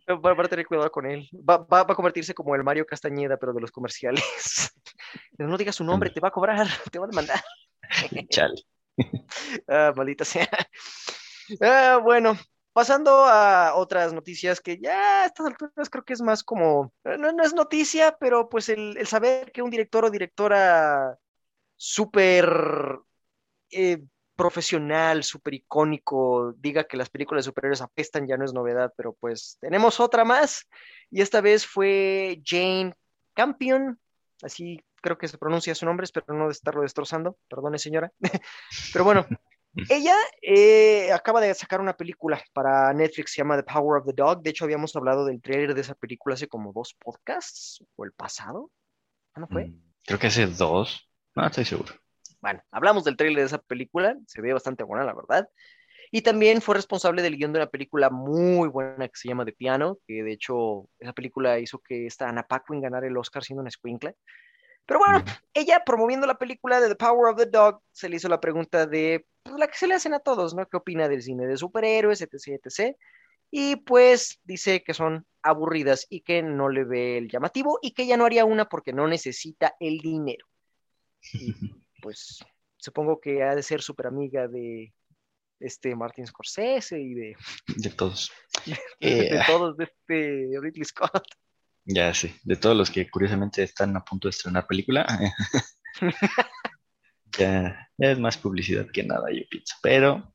Va, va a tener cuidado con él. Va, va- va a convertirse como el Mario Castañeda, pero de los comerciales. No digas su nombre, te va a cobrar, te va a demandar. Chale. Ah, maldita sea. Ah, bueno, pasando a otras noticias que ya a estas alturas creo que es más como, eh, no, no es noticia, pero pues el, el saber que un director o directora súper eh, profesional, súper icónico, diga que las películas de superhéroes apestan ya no es novedad, pero pues tenemos otra más y esta vez fue Jane Campion, así creo que se pronuncia su nombre, espero no estarlo destrozando, perdone señora, pero bueno, ella eh, acaba de sacar una película para Netflix, se llama The Power of the Dog, de hecho habíamos hablado del trailer de esa película hace como dos podcasts, o el pasado, ¿no fue? Mm, Creo que hace dos. No, estoy seguro. Bueno, hablamos del tráiler de esa película, se ve bastante buena, la verdad. Y también fue responsable del guion de una película muy buena que se llama The Piano, que de hecho esa película hizo que esta Anna Paquin ganara el Oscar siendo una escuincla. Pero bueno, ella promoviendo la película de The Power of the Dog, se le hizo la pregunta de pues, la que se le hacen a todos, ¿no? ¿Qué opina del cine de superhéroes, etc, etc? Y pues dice que son aburridas y que no le ve el llamativo y que ella no haría una porque no necesita el dinero. Y pues supongo que ha de ser súper amiga de este Martin Scorsese y de, De todos. de Eh, todos de este Ridley Scott. Ya sé, de todos los que curiosamente están a punto de estrenar película, ya, es más publicidad que nada, yo pienso. Pero,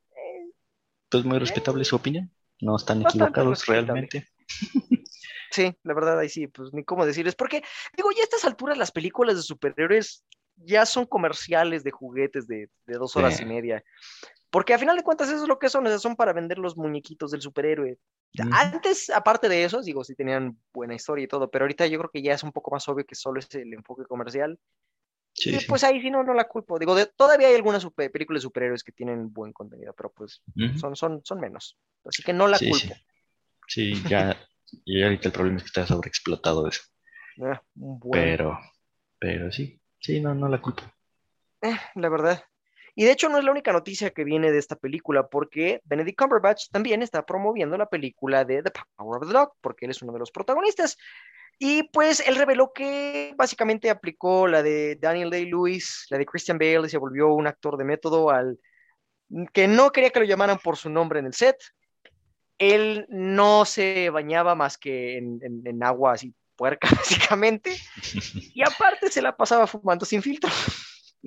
pues muy respetable su opinión. No están equivocados realmente. Sí, la verdad ahí sí, pues ni cómo decirles, porque digo, ya a estas alturas las películas de superhéroes ya son comerciales de juguetes de, de dos horas Sí. y media. Porque a final de cuentas eso es lo que son, sea, son para vender los muñequitos del superhéroe. Ujú. Antes, aparte de eso, digo, sí tenían buena historia y todo, pero ahorita yo creo que ya es un poco más obvio que solo es el enfoque comercial. Sí, y sí. pues ahí sí no, no la culpo. Digo, de- todavía hay algunas super- películas de superhéroes que tienen buen contenido, pero pues Ujú. son, son, son menos. Así que no la Sí, sí. culpo. Sí, ya, y ahorita el problema es que está sobreexplotado eso. Ah, bueno, Pero, pero sí, sí, no, no la culpo. eh, la verdad. Y de hecho no es la única noticia que viene de esta película, porque Benedict Cumberbatch también está promoviendo la película de The Power of the Dog, porque él es uno de los protagonistas. Y pues él reveló que básicamente aplicó la de Daniel Day-Lewis, la de Christian Bale, y se volvió un actor de método al que no quería que lo llamaran por su nombre en el set. Él no se bañaba más que en, en- en agua así puerca, básicamente. Y aparte se la pasaba fumando sin filtro.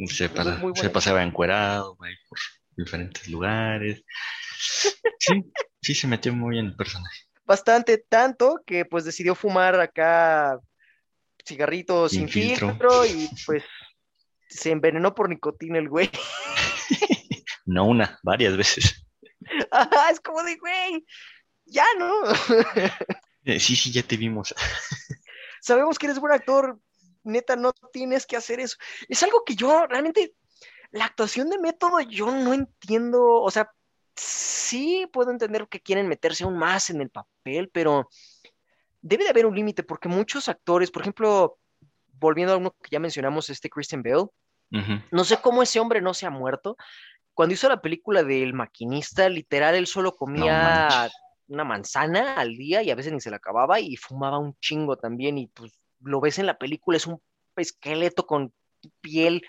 Se, pasa- muy se buena. paseaba encuerado por diferentes lugares. Sí, sí se metió muy en el personaje. Bastante tanto que pues decidió fumar acá cigarritos Sin sin, filtro. filtro. y pues se envenenó por nicotina el güey. No una, varias veces. Ajá, es como de güey, ya no. Eh, Sí, sí, ya te vimos. Sabemos que eres buen actor, neta, no tienes que hacer eso. Es algo que yo realmente, la actuación de método, yo no entiendo, o sea, sí puedo entender que quieren meterse aún más en el papel, pero debe de haber un límite porque muchos actores, por ejemplo, volviendo a uno que ya mencionamos, este Christian Bale, Ujú. no sé cómo ese hombre no se ha muerto. Cuando hizo la película del maquinista, literal, él solo comía manches. Una manzana al día y a veces ni se la acababa y fumaba un chingo también y pues lo ves en la película, es un esqueleto con piel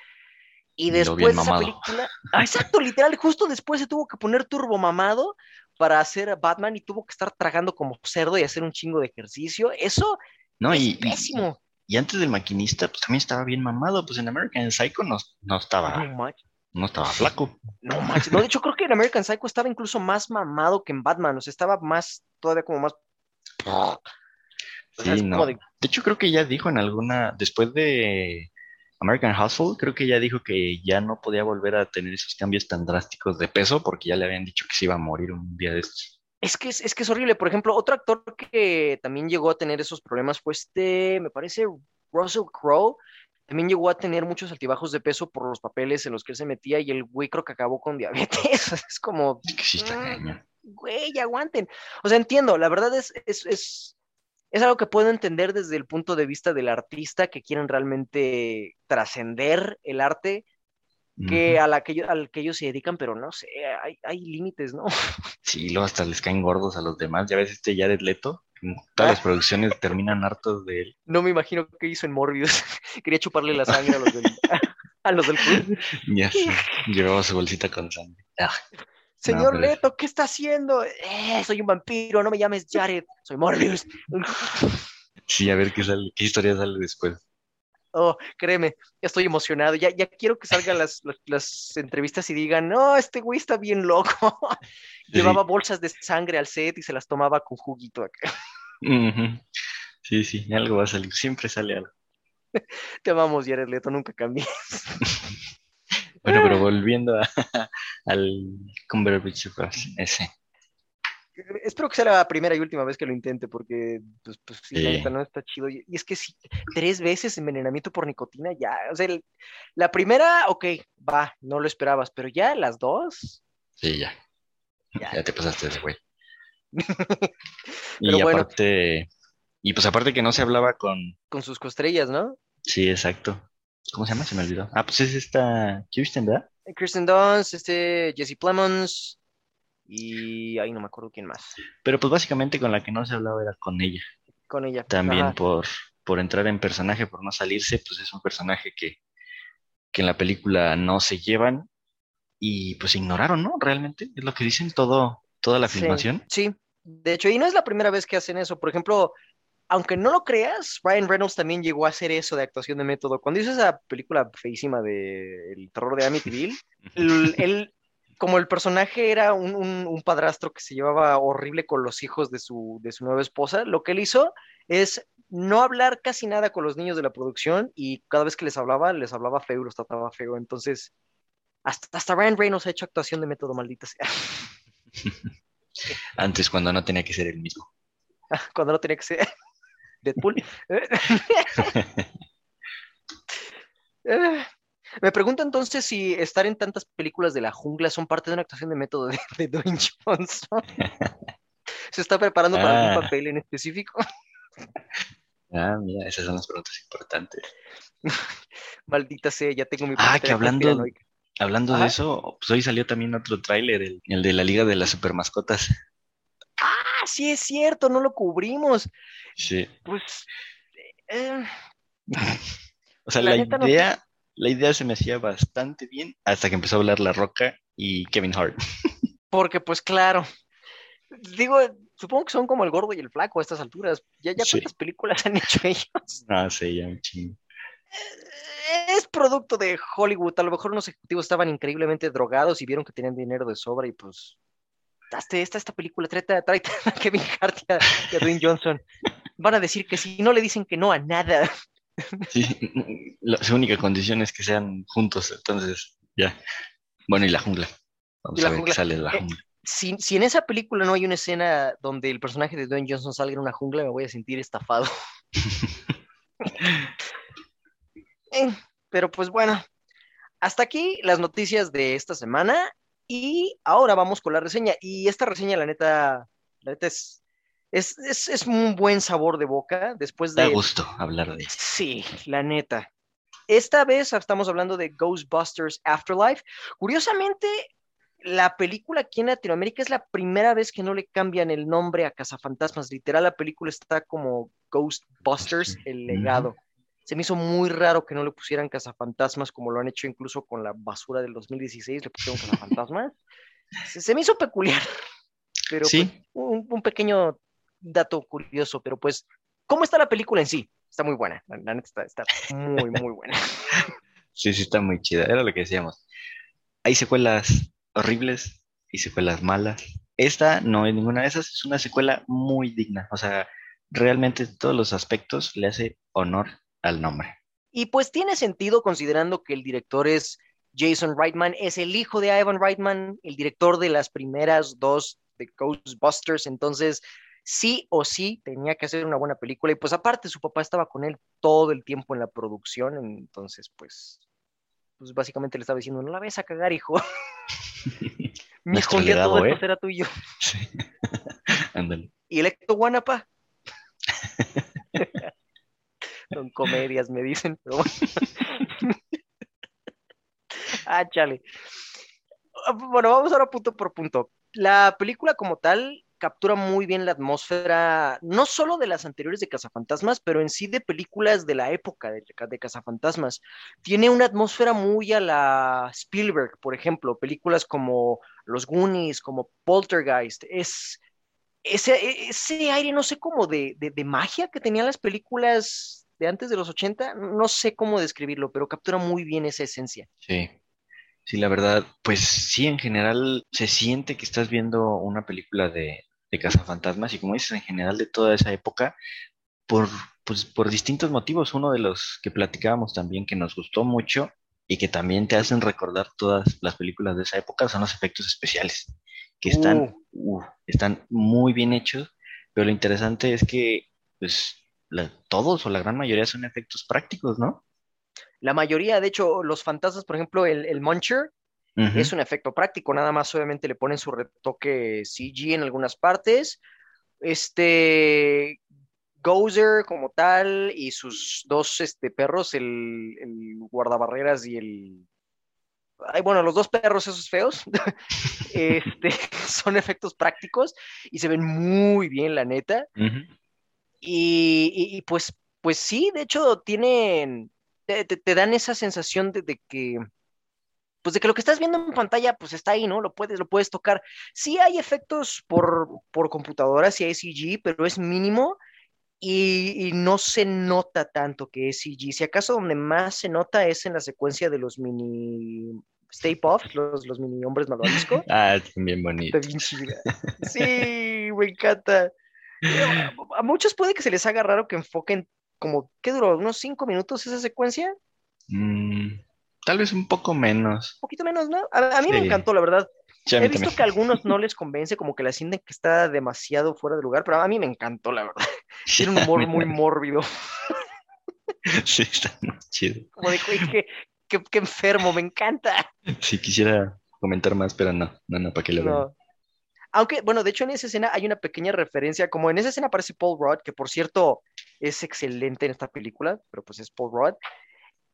y después esa película, Ah, exacto, literal, justo después se tuvo que poner turbo mamado para hacer a Batman y tuvo que estar tragando como cerdo y hacer un chingo de ejercicio. Eso No, es y, y, pésimo. y antes del maquinista, pues también estaba bien mamado. Pues en American Psycho no, no estaba, No. No estaba flaco. No manches, no, de hecho creo que en American Psycho estaba incluso más mamado que en Batman, o sea, estaba más, todavía como más... O sea, Sí, no. De hecho, creo que ya dijo en alguna, después de American Hustle, creo que ya dijo que ya no podía volver a tener esos cambios tan drásticos de peso porque ya le habían dicho que se iba a morir un día de estos. Es que es, es que es horrible. Por ejemplo, otro actor que también llegó a tener esos problemas fue este, me parece, Russell Crowe. También llegó a tener muchos altibajos de peso por los papeles en los que él se metía y el güey creo que acabó con diabetes. Es como, Es que sí está Mm. güey, aguanten. O sea, entiendo, la verdad es, es, es, es algo que puedo entender desde el punto de vista del artista que quieren realmente trascender el arte que a la que al que ellos se dedican, pero no sé, hay, hay límites, ¿no? Sí, luego hasta les caen gordos a los demás. Ya ves este Jared Leto, todas las Ah. producciones terminan hartos de él. No me imagino qué hizo en Morbius. Quería chuparle la sangre a los del, a los del club. Ya sé, llevaba su bolsita con sangre. Ah, Señor pero- Leto, ¿qué está haciendo? Eh, soy un vampiro, no me llames Jared, soy Morbius. sí, a ver qué sale, qué historia sale después. Oh, créeme, ya estoy emocionado. Ya, ya quiero que salgan las, las, las entrevistas y digan, no, este güey está bien loco. Llevaba bolsas de sangre al set y se las tomaba con juguito acá. Sí, sí, algo va a salir, siempre sale algo. Te amamos, Jared Leto, nunca cambié. Bueno, pero volviendo a- al Cumberbatch, ese. Espero que sea la primera y última vez que lo intente, porque pues, pues sí, la Sí. neta no está chido. Y es que sí, tres veces envenenamiento por nicotina, ya. O sea, el- la primera, ok, va, no lo esperabas, pero ya las dos, Sí, ya. Ya. Ya te pasaste de güey. Y bueno. aparte, y pues aparte que no se hablaba con, con sus costrellas, ¿no? sí, exacto. ¿Cómo se llama? Se me olvidó. Ah, pues es esta Kirsten, ¿verdad? Kristen Dunst, este, Jesse Plemons y ahí no me acuerdo quién más. Pero pues básicamente con la que no se hablaba era con ella. Con ella. También Ajá. por, por entrar en personaje, por no salirse, pues es un personaje que, que en la película no se llevan y pues ignoraron, ¿no? Realmente, es lo que dicen todo, toda la Sí, filmación. Sí, de hecho, y no es la primera vez que hacen eso. Por ejemplo, aunque no lo creas, Ryan Reynolds también llegó a hacer eso de actuación de método. Cuando hizo esa película feísima de El terror de Amityville, él- como el personaje era un, un- un padrastro que se llevaba horrible con los hijos de su, de su nueva esposa, lo que él hizo es no hablar casi nada con los niños de la producción y cada vez que les hablaba, les hablaba feo y los trataba feo. Entonces, hasta, hasta Ryan Reynolds ha hecho actuación de método, maldita sea. Antes, cuando no tenía que ser el mismo. Cuando no tenía que ser Deadpool. Me pregunto entonces si estar en tantas películas de la jungla son parte de una actuación de método de, de Dwayne Johnson. ¿Se está preparando para Ah. algún papel en específico? Ah, mira, esas son las preguntas importantes. Maldita sea, ya tengo mi Ah, que hablando, hablando de eso, pues hoy salió también otro tráiler, el, el de la Liga de las Supermascotas. Ah, sí es cierto, no lo cubrimos. Sí. Pues, eh, O sea, La la, neta no- idea, la idea se me hacía bastante bien hasta que empezó a hablar La Roca y Kevin Hart. porque pues claro, digo, supongo que son como el gordo y el flaco a estas alturas. Ya, ya Sí. cuántas películas han hecho ellos. No sé, ya un chingo. Es producto de Hollywood. A lo mejor unos ejecutivos estaban increíblemente drogados y vieron que tenían dinero de sobra y pues. Hazte esta, esta película, tráete a Kevin Hart y a, y a Dwayne Johnson. Van a decir que sí, no le dicen que no a nada. Sí, la, su única condición es que sean juntos, entonces ya. Bueno, y la jungla. Vamos Y la a ver jungla. qué sale de la Eh, jungla. Si, si en esa película no hay una escena donde el personaje de Dwayne Johnson salga en una jungla, me voy a sentir estafado. Eh, pero pues bueno, hasta aquí las noticias de esta semana y ahora vamos con la reseña. Y esta reseña, la neta, la neta es, es, es, es un buen sabor de boca después Da de... gusto hablar de. Sí, la neta. Esta vez estamos hablando de Ghostbusters Afterlife. Curiosamente, la película aquí en Latinoamérica es la primera vez que no le cambian el nombre a Cazafantasmas. Literal, la película está como Ghostbusters, el legado. Se me hizo muy raro que no le pusieran Cazafantasmas como lo han hecho incluso con la basura del 2016, le pusieron Cazafantasmas. se, se me hizo peculiar, pero Sí. pues, un, un pequeño dato curioso, pero pues, ¿cómo está la película en sí? Está muy buena, la, neta está, está muy, muy buena. Sí, sí, está muy chida. Era lo que decíamos. Hay secuelas horribles y secuelas malas. Esta no es ninguna de esas, es una secuela muy digna. O sea, realmente en todos los aspectos le hace honor al nombre. Y pues tiene sentido considerando que el director es Jason Reitman, es el hijo de Ivan Reitman, el director de las primeras dos de Ghostbusters, entonces sí o sí tenía que hacer una buena película y pues aparte su papá estaba con él todo el tiempo en la producción, entonces pues, pues básicamente le estaba diciendo, no la ves a cagar, hijo. Mi hijo, día todo esto ¿eh? será tuyo. Sí. Ándale. ¿Y el Ecto Guanapa? Son comedias, me dicen, pero bueno. ah, chale. Bueno, vamos ahora punto por punto. La película como tal captura muy bien la atmósfera, no solo de las anteriores de Cazafantasmas, pero en sí de películas de la época de, de Cazafantasmas. Tiene una atmósfera muy a la Spielberg, por ejemplo, películas como Los Goonies, como Poltergeist. Es ese, ese aire, no sé cómo de, de, de magia que tenían las películas de antes de los 80, no sé cómo describirlo, pero captura muy bien esa esencia. Sí. Sí, la verdad, pues sí, en general se siente que estás viendo una película de, de cazafantasmas y como dices, en general de toda esa época, por, pues, por distintos motivos. Uno de los que platicábamos también que nos gustó mucho y que también te hacen recordar todas las películas de esa época son los efectos especiales, que están, uh, están muy bien hechos, pero lo interesante es que pues la, todos o la gran mayoría son efectos prácticos, ¿no? La mayoría, de hecho, los fantasmas, por ejemplo, el, el Muncher, Uh -huh. es un efecto práctico, nada más obviamente le ponen su retoque CG en algunas partes. Este Gozer como tal y sus dos este, perros, el, el guardabarreras y el... Ay, bueno, los dos perros esos feos este, son efectos prácticos y se ven muy bien, la neta. Uh -huh. y, y, y, pues, pues sí, de hecho tienen, te, te, te dan esa sensación de, de que pues de que lo que estás viendo en pantalla, pues está ahí, ¿no? Lo puedes, lo puedes tocar. Sí hay efectos por, por computadora, sí hay CG, pero es mínimo y, y, no se nota tanto que es CG. Si acaso donde más se nota es en la secuencia de los mini Stay Puft, los, los mini hombres malvavisco. ah, bien bonito. Está bien chida. Sí, me encanta. A muchos puede que se les haga raro que enfoquen como, ¿qué duró? ¿Unos cinco minutos esa secuencia? Mm. Tal vez un poco menos. Un poquito menos, ¿no? A, a mí sí. me encantó, la verdad. Sí, He visto también. que a algunos no les convence, como que la sienten que está demasiado fuera de lugar, pero a mí me encantó, la verdad. Sí, Tiene un humor muy mórbido. Sí, está muy chido. Como de, ¿qué, qué, qué enfermo, me encanta. Sí, quisiera comentar más, pero no, no, no, para que lo vean. No. Aunque, bueno, de hecho en esa escena hay una pequeña referencia, como en esa escena aparece Paul Rudd, que por cierto es excelente en esta película, pero pues es Paul Rudd.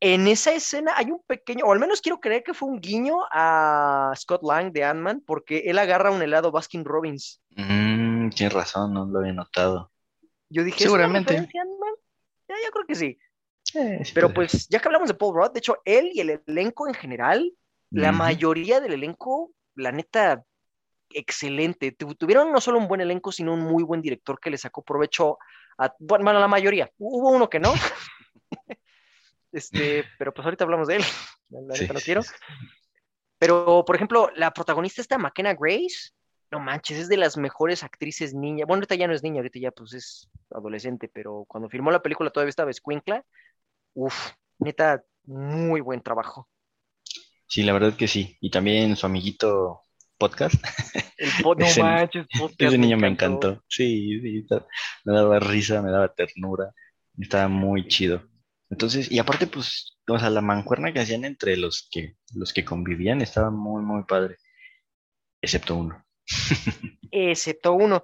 En esa escena hay un pequeño, o al menos quiero creer que fue un guiño a Scott Lang de Ant-Man, porque él agarra un helado Baskin Robbins. Mm, tienes razón, no lo había notado. Yo dije, ¿es una Seguramente. Ant-Man? Ya, yo creo que sí. Eh, sí Pero pues, ya que hablamos de Paul Rudd, de hecho, él y el elenco en general, la mayoría del elenco, la neta, excelente. Tu- Tuvieron no solo un buen elenco, sino un muy buen director que le sacó provecho a, bueno, a la mayoría. Hubo uno que no. Este, pero pues ahorita hablamos de él. La Sí, no sí, quiero. sí. Pero, por ejemplo, la protagonista esta McKenna Grace, no manches, es de las mejores actrices niña. Bueno, ahorita ya no es niña, ahorita ya pues es adolescente, pero cuando filmó la película todavía estaba escuincla. Uf, neta, muy buen trabajo. Sí, la verdad que sí. Y también su amiguito podcast. El pod- no Ese- manches, podcast, Ese niño me encantó. Sí, sí, está- me daba risa, me daba ternura. Estaba muy chido. Entonces, y aparte, pues, o sea, la mancuerna que hacían entre los que, los que convivían estaba muy, muy padre. Excepto uno. Excepto uno.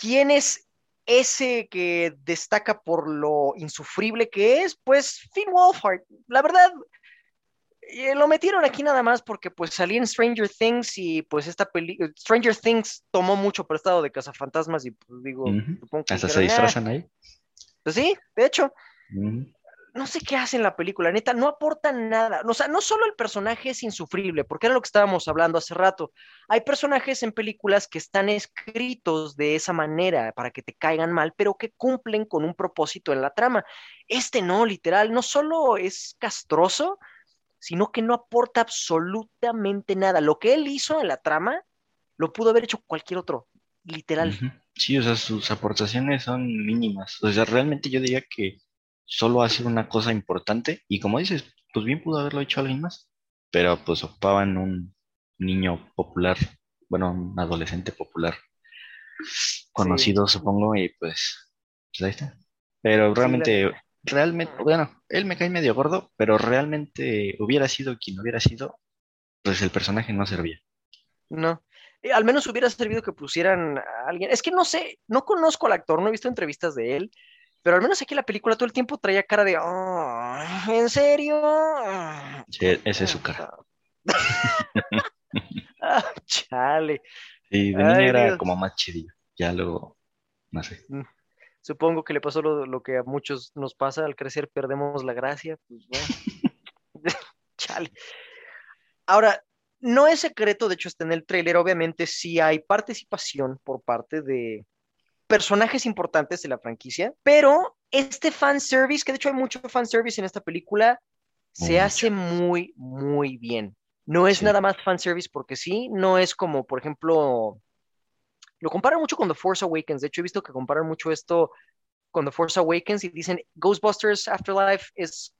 ¿Quién es ese que destaca por lo insufrible que es? Pues Finn Wolfhard. La verdad, eh, lo metieron aquí nada más porque pues salía en Stranger Things y pues esta película, Stranger Things tomó mucho prestado de Cazafantasmas y pues digo, supongo que Hasta se "Ah". disfrazan ahí. Pues sí, de hecho, Ujú. No sé qué hace en la película, neta, no aporta nada. O sea, no solo el personaje es insufrible, porque era lo que estábamos hablando hace rato. Hay personajes en películas que están escritos de esa manera para que te caigan mal, pero que cumplen con un propósito en la trama. Este no, literal, no solo es castroso, sino que no aporta absolutamente nada. Lo que él hizo en la trama lo pudo haber hecho cualquier otro, literal. Sí, o sea, sus aportaciones son mínimas. O sea, realmente yo diría que solo hace una cosa importante y como dices, pues bien pudo haberlo hecho alguien más, pero pues ocupaban un niño popular, bueno, un adolescente popular conocido, supongo, y pues, pues ahí está. Pero realmente, realmente, bueno, él me cae medio gordo, pero realmente hubiera sido quien hubiera sido, pues el personaje no servía. No. Al menos hubiera servido que pusieran a alguien. Es que no sé, no conozco al actor, no he visto entrevistas de él, pero al menos aquí la película todo el tiempo traía cara de, "Oh, ¿en serio? Sí, esa es su cara. Ah, chale. Sí, de Ay, niño era Dios. como más chidillo. Ya luego, no sé. Supongo que le pasó lo, lo que a muchos nos pasa al crecer, perdemos la gracia. Pues bueno. Chale. Ahora, no es secreto, de hecho está en el tráiler, obviamente sí hay participación por parte de personajes importantes de la franquicia, pero este fanservice, que de hecho hay mucho fanservice en esta película, se Mucho. hace muy, muy bien. No es Sí. nada más fanservice porque sí, no es como, por ejemplo, lo comparan mucho con The Force Awakens. De hecho, he visto que comparan mucho esto con The Force Awakens y dicen Ghostbusters Afterlife es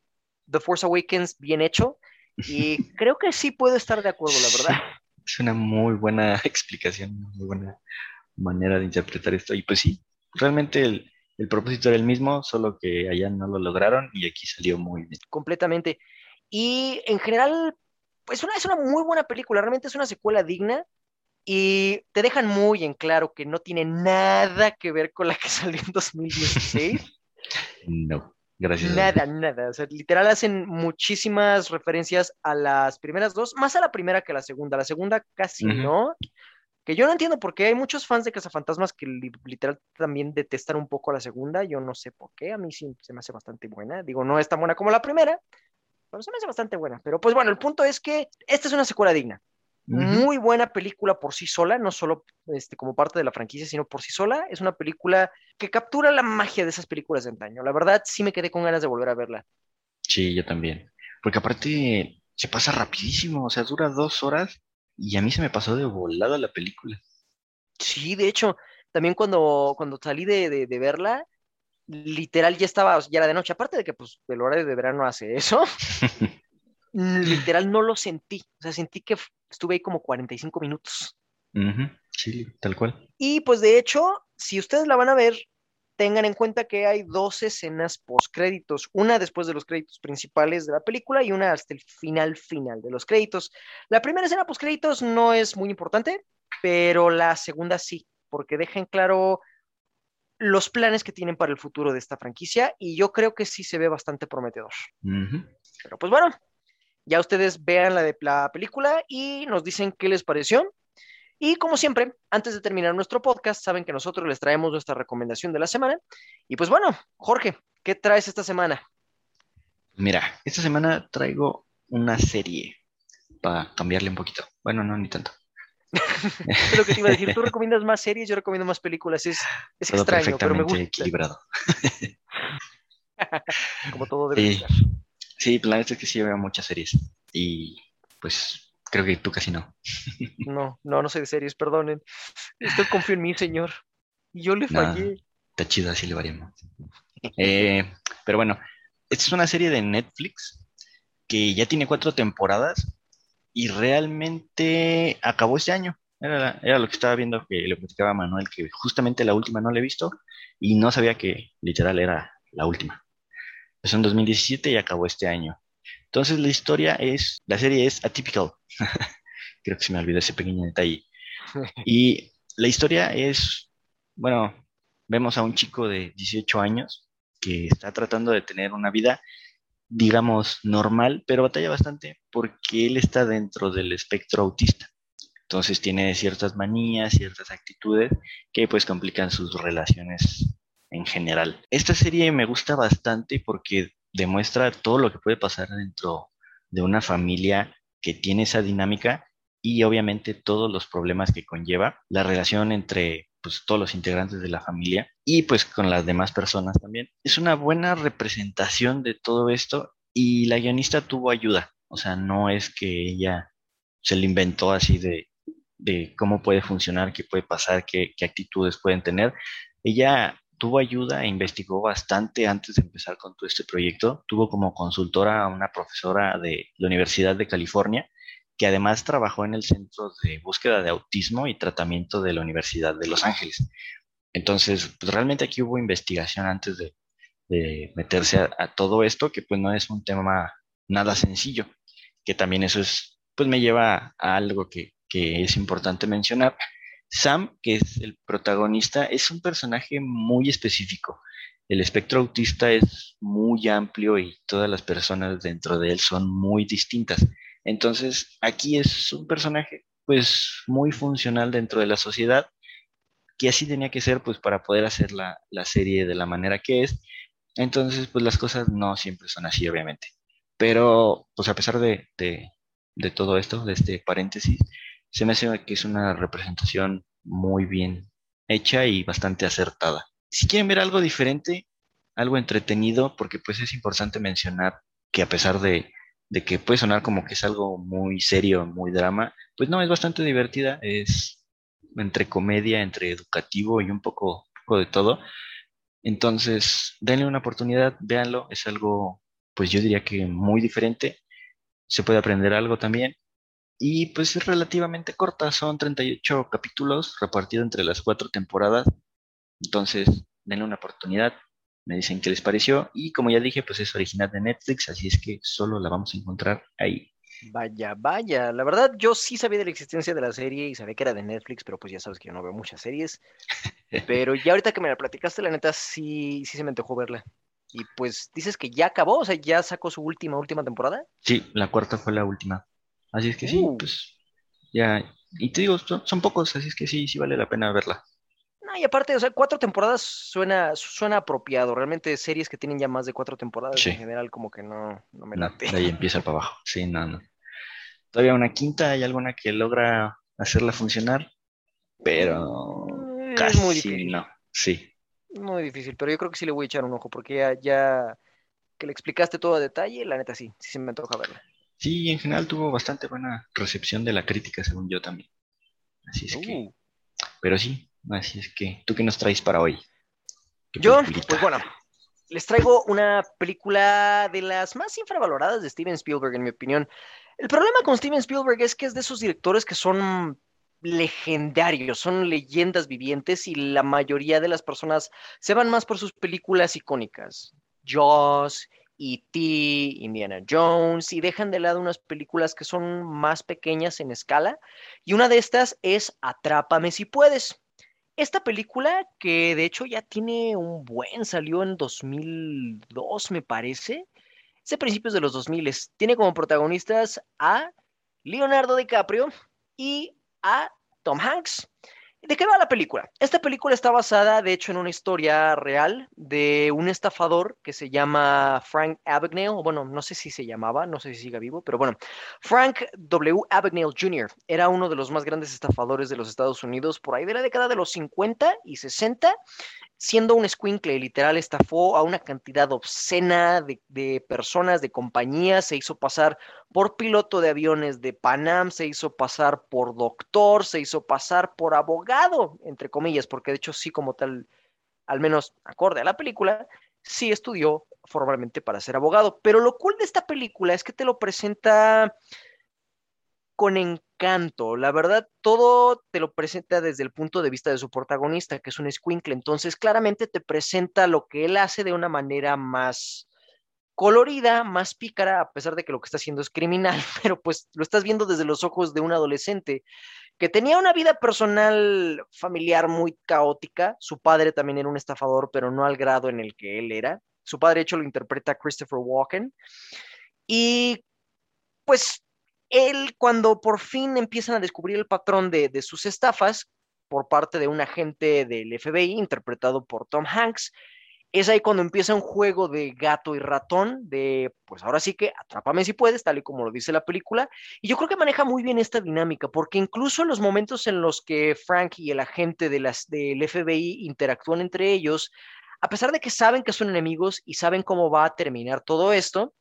The Force Awakens bien hecho. Y creo que sí puedo estar de acuerdo, la verdad. Es una muy buena explicación, una muy buena manera de interpretar esto. Y pues sí, realmente el, el propósito era el mismo, solo que allá no lo lograron y aquí salió muy bien. completamente. Y en general, pues una, es una muy buena película, realmente es una secuela digna y te dejan muy en claro que no tiene nada que ver con la que salió en 2016. No, gracias. Nada, nada. O sea, literal hacen muchísimas referencias a las primeras dos, más a la primera que a la segunda. La segunda casi Ujú. no. Que yo no entiendo por qué hay muchos fans de Cazafantasmas que li- literal también detestan un poco a la segunda. Yo no sé por qué. A mí sí se me hace bastante buena. Digo, no es tan buena como la primera, pero se me hace bastante buena. Pero pues bueno, el punto es que esta es una secuela digna. Ujú. Muy buena película por sí sola, no solo este, como parte de la franquicia, sino por sí sola. Es una película que captura la magia de esas películas de antaño. La verdad, sí me quedé con ganas de volver a verla. Sí, yo también. Porque aparte se pasa rapidísimo, o sea, dura dos horas y a mí se me pasó de volada la película. Sí, de hecho, también cuando, cuando salí de, de- de verla, literal ya estaba, ya era de noche. Aparte de que pues el horario de verano hace eso, literal no lo sentí. O sea, sentí que estuve ahí como 45 minutos. Ujú, Sí, tal cual. Y pues de hecho, si ustedes la van a ver, tengan en cuenta que hay dos escenas post-créditos, una después de los créditos principales de la película y una hasta el final final de los créditos. La primera escena post-créditos no es muy importante, pero la segunda sí, porque deja en claro los planes que tienen para el futuro de esta franquicia y yo creo que sí se ve bastante prometedor. Pero pues bueno, ya ustedes vean la de la película y nos dicen qué les pareció. Y como siempre, antes de terminar nuestro podcast, saben que nosotros les traemos nuestra recomendación de la semana. Y pues bueno, Jorge, ¿qué traes esta semana? Mira, esta semana traigo una serie para cambiarle un poquito. Bueno, no, ni tanto. es lo que te iba a decir. Tú recomiendas más series, yo recomiendo más películas. Es, es extraño, pero me gusta. equilibrado. Como todo debe sí. Sí, la verdad es que sí veo muchas series. Y pues Creo que tú casi no. No, no, no soy de series, perdonen. Usted confío en mí, señor. Y yo le fallé. está chido, así le variamos. Eh, pero bueno, esta es una serie de Netflix que ya tiene cuatro temporadas y realmente acabó este año. Era, era, lo que estaba viendo que le platicaba a Manuel, que justamente la última no la he visto y no sabía que literal era la última. Empezó en 2017 y acabó este año. Entonces la historia es, la serie es Atypical. Creo que se me olvidó ese pequeño detalle. Y la historia es, bueno, vemos a un chico de 18 años que está tratando de tener una vida, digamos, normal, pero batalla bastante porque él está dentro del espectro autista. Entonces tiene ciertas manías, ciertas actitudes que pues complican sus relaciones en general. Esta serie me gusta bastante porque demuestra todo lo que puede pasar dentro de una familia que tiene esa dinámica y obviamente todos los problemas que conlleva la relación entre pues, todos los integrantes de la familia y pues con las demás personas también. Es una buena representación de todo esto y la guionista tuvo ayuda, o sea, no es que ella se le inventó así de, de cómo puede funcionar, qué puede pasar, qué, qué actitudes pueden tener. Ella tuvo ayuda e investigó bastante antes de empezar con todo este proyecto. Tuvo como consultora a una profesora de la Universidad de California, que además trabajó en el Centro de Búsqueda de Autismo y Tratamiento de la Universidad de Los Ángeles. Entonces, pues realmente aquí hubo investigación antes de, meterse a, todo esto, que pues no es un tema nada sencillo, que también eso es, pues me lleva a algo que, que es importante mencionar, Sam, que es el protagonista, es un personaje muy específico. El espectro autista es muy amplio y todas las personas dentro de él son muy distintas. Entonces, aquí es un personaje pues muy funcional dentro de la sociedad, que así tenía que ser pues para poder hacer la, serie de la manera que es. Entonces, pues las cosas no siempre son así, obviamente. Pero, pues a pesar de, de todo esto, de este paréntesis, se me hace que es una representación muy bien hecha y bastante acertada. Si quieren ver algo diferente, algo entretenido, porque pues es importante mencionar que a pesar de, que puede sonar como que es algo muy serio, muy drama, pues no, es bastante divertida, es entre comedia, entre educativo y un poco, poco de todo. Entonces, denle una oportunidad, véanlo, es algo, pues yo diría que muy diferente, se puede aprender algo también y pues es relativamente corta, son 38 capítulos repartidos entre las cuatro temporadas. Entonces, denle una oportunidad, me dicen qué les pareció. Y como ya dije, pues es original de Netflix, así es que solo la vamos a encontrar ahí. Vaya, vaya. La verdad, yo sí sabía de la existencia de la serie y sabía que era de Netflix, pero pues ya sabes que yo no veo muchas series. pero ya ahorita que me la platicaste, la neta sí, sí se me antojó verla. Y pues dices que ya acabó, o sea, ya sacó su última, última temporada. Sí, la cuarta fue la última. Así es que sí, uh. pues ya. Y te digo, son, pocos, así es que sí, sí vale la pena verla. No, y aparte, o sea, cuatro temporadas suena, suena apropiado. Realmente series que tienen ya más de cuatro temporadas en general como que no, no me late. ahí empieza para abajo. Sí, no, no. Todavía una quinta, hay alguna que logra hacerla funcionar, pero mm, casi muy difícil. no. Sí. Muy difícil, pero yo creo que sí le voy a echar un ojo, porque ya, ya que le explicaste todo a detalle, la neta sí, sí se me antoja verla. Sí, en general tuvo bastante buena recepción de la crítica, según yo también. Así es que. Uh. Pero sí, así es que. ¿Tú qué nos traes para hoy? Yo, pues bueno, les traigo una película de las más infravaloradas de Steven Spielberg, en mi opinión. El problema con Steven Spielberg es que es de esos directores que son legendarios, son leyendas vivientes y la mayoría de las personas se van más por sus películas icónicas. Jaws, E.T., Indiana Jones, y dejan de lado unas películas que son más pequeñas en escala. Y una de estas es Atrápame si puedes. Esta película, que de hecho ya tiene un buen, salió en 2002, me parece, es de principios de los 2000, tiene como protagonistas a Leonardo DiCaprio y a Tom Hanks. ¿De qué va la película? Esta película está basada, de hecho, en una historia real de un estafador que se llama Frank Abagnale. Bueno, no sé si se llamaba, no sé si sigue vivo, pero bueno, Frank W. Abagnale Jr. era uno de los más grandes estafadores de los Estados Unidos por ahí de la década de los 50 y 60 siendo un squinkle, literal, estafó a una cantidad obscena de, personas, de compañías, se hizo pasar por piloto de aviones de Panam, se hizo pasar por doctor, se hizo pasar por abogado, entre comillas, porque de hecho sí como tal, al menos acorde a la película, sí estudió formalmente para ser abogado. Pero lo cool de esta película es que te lo presenta con encanto. La verdad, todo te lo presenta desde el punto de vista de su protagonista, que es un squinkle. Entonces, claramente te presenta lo que él hace de una manera más colorida, más pícara, a pesar de que lo que está haciendo es criminal, pero pues lo estás viendo desde los ojos de un adolescente que tenía una vida personal familiar muy caótica. Su padre también era un estafador, pero no al grado en el que él era. Su padre, de hecho, lo interpreta Christopher Walken. Y pues él cuando por fin empiezan a descubrir el patrón de, sus estafas por parte de un agente del FBI interpretado por Tom Hanks, es ahí cuando empieza un juego de gato y ratón, de pues ahora sí que atrápame si puedes, tal y como lo dice la película. Y yo creo que maneja muy bien esta dinámica, porque incluso en los momentos en los que Frank y el agente de las, del FBI interactúan entre ellos, a pesar de que saben que son enemigos y saben cómo va a terminar todo esto,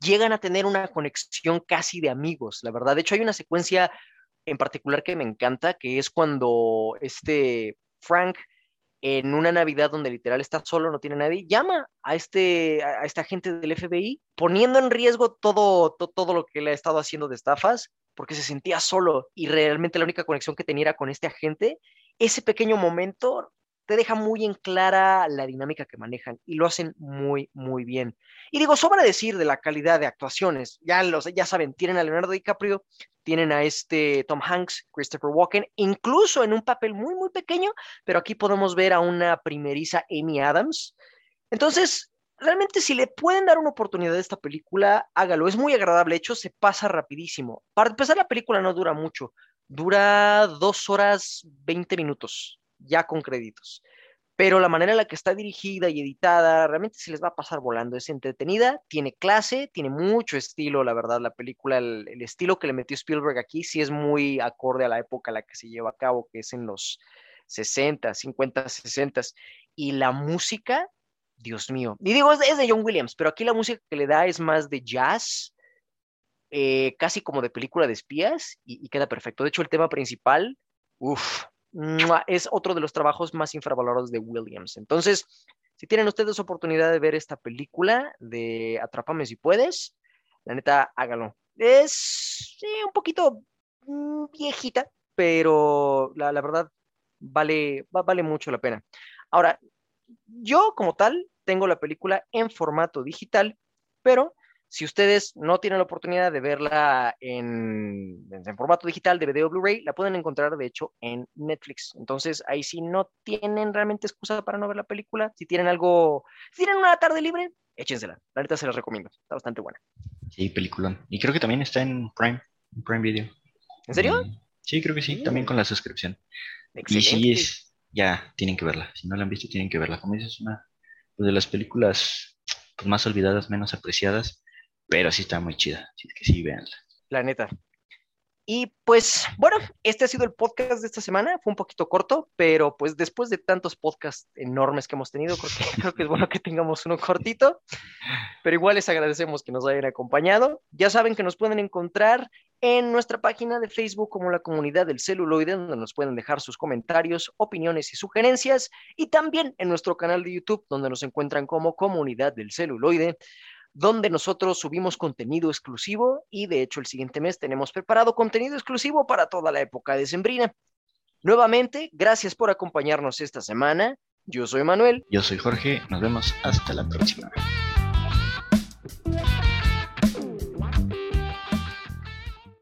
llegan a tener una conexión casi de amigos, la verdad. De hecho, hay una secuencia en particular que me encanta, que es cuando este Frank en una Navidad donde literal está solo, no tiene nadie, llama a este, a esta gente del FBI, poniendo en riesgo todo, todo, todo lo que le ha estado haciendo de estafas, porque se sentía solo y realmente la única conexión que tenía era con este agente. Ese pequeño momento te deja muy en clara la dinámica que manejan y lo hacen muy, muy bien. Y digo, sobra decir de la calidad de actuaciones. Ya, los, ya saben, tienen a Leonardo DiCaprio, tienen a este Tom Hanks, Christopher Walken, incluso en un papel muy, muy pequeño, pero aquí podemos ver a una primeriza Amy Adams. Entonces, realmente si le pueden dar una oportunidad a esta película, hágalo. Es muy agradable, hecho, se pasa rapidísimo. Para empezar, la película no dura mucho, dura dos horas veinte minutos ya con créditos. Pero la manera en la que está dirigida y editada, realmente se les va a pasar volando. Es entretenida, tiene clase, tiene mucho estilo, la verdad, la película, el, estilo que le metió Spielberg aquí sí es muy acorde a la época en la que se lleva a cabo, que es en los 60, 50, 60. Y la música, Dios mío. Y digo, es de John Williams, pero aquí la música que le da es más de jazz, eh, casi como de película de espías, y, y, queda perfecto. De hecho, el tema principal, uff, es otro de los trabajos más infravalorados de Williams. Entonces, si tienen ustedes oportunidad de ver esta película de Atrápame si puedes, la neta, háganlo. Es un poquito mm, viejita, pero la, verdad vale, vale mucho la pena. Ahora, yo como tal tengo la película en formato digital, pero si ustedes no tienen la oportunidad de verla en, formato digital de video Blu-ray, la pueden encontrar de hecho en Netflix. Entonces ahí sí no tienen realmente excusa para no ver la película. Si tienen algo, si tienen una tarde libre, échensela. La neta se las recomiendo. Está bastante buena. Sí, peliculón. Y creo que también está en Prime, en Prime Video. ¿En serio? Mm, sí, creo que sí, también con la suscripción. Y sí es, ya tienen que verla. Si no la han visto, tienen que verla. Como dices, es una de las películas pues, más olvidadas, menos apreciadas pero sí está muy chida, así que sí, véanla. La neta. Y pues, bueno, este ha sido el podcast de esta semana. Fue un poquito corto, pero pues después de tantos podcasts enormes que hemos tenido, creo que, creo que, es bueno que tengamos uno cortito. Pero igual les agradecemos que nos hayan acompañado. Ya saben que nos pueden encontrar en nuestra página de Facebook como la comunidad del celuloide, donde nos pueden dejar sus comentarios, opiniones y sugerencias. Y también en nuestro canal de YouTube, donde nos encuentran como comunidad del celuloide. Donde nosotros subimos contenido exclusivo y de hecho el siguiente mes tenemos preparado contenido exclusivo para toda la época de Sembrina. Nuevamente, gracias por acompañarnos esta semana. Yo soy Manuel. Yo soy Jorge. Nos vemos hasta la próxima.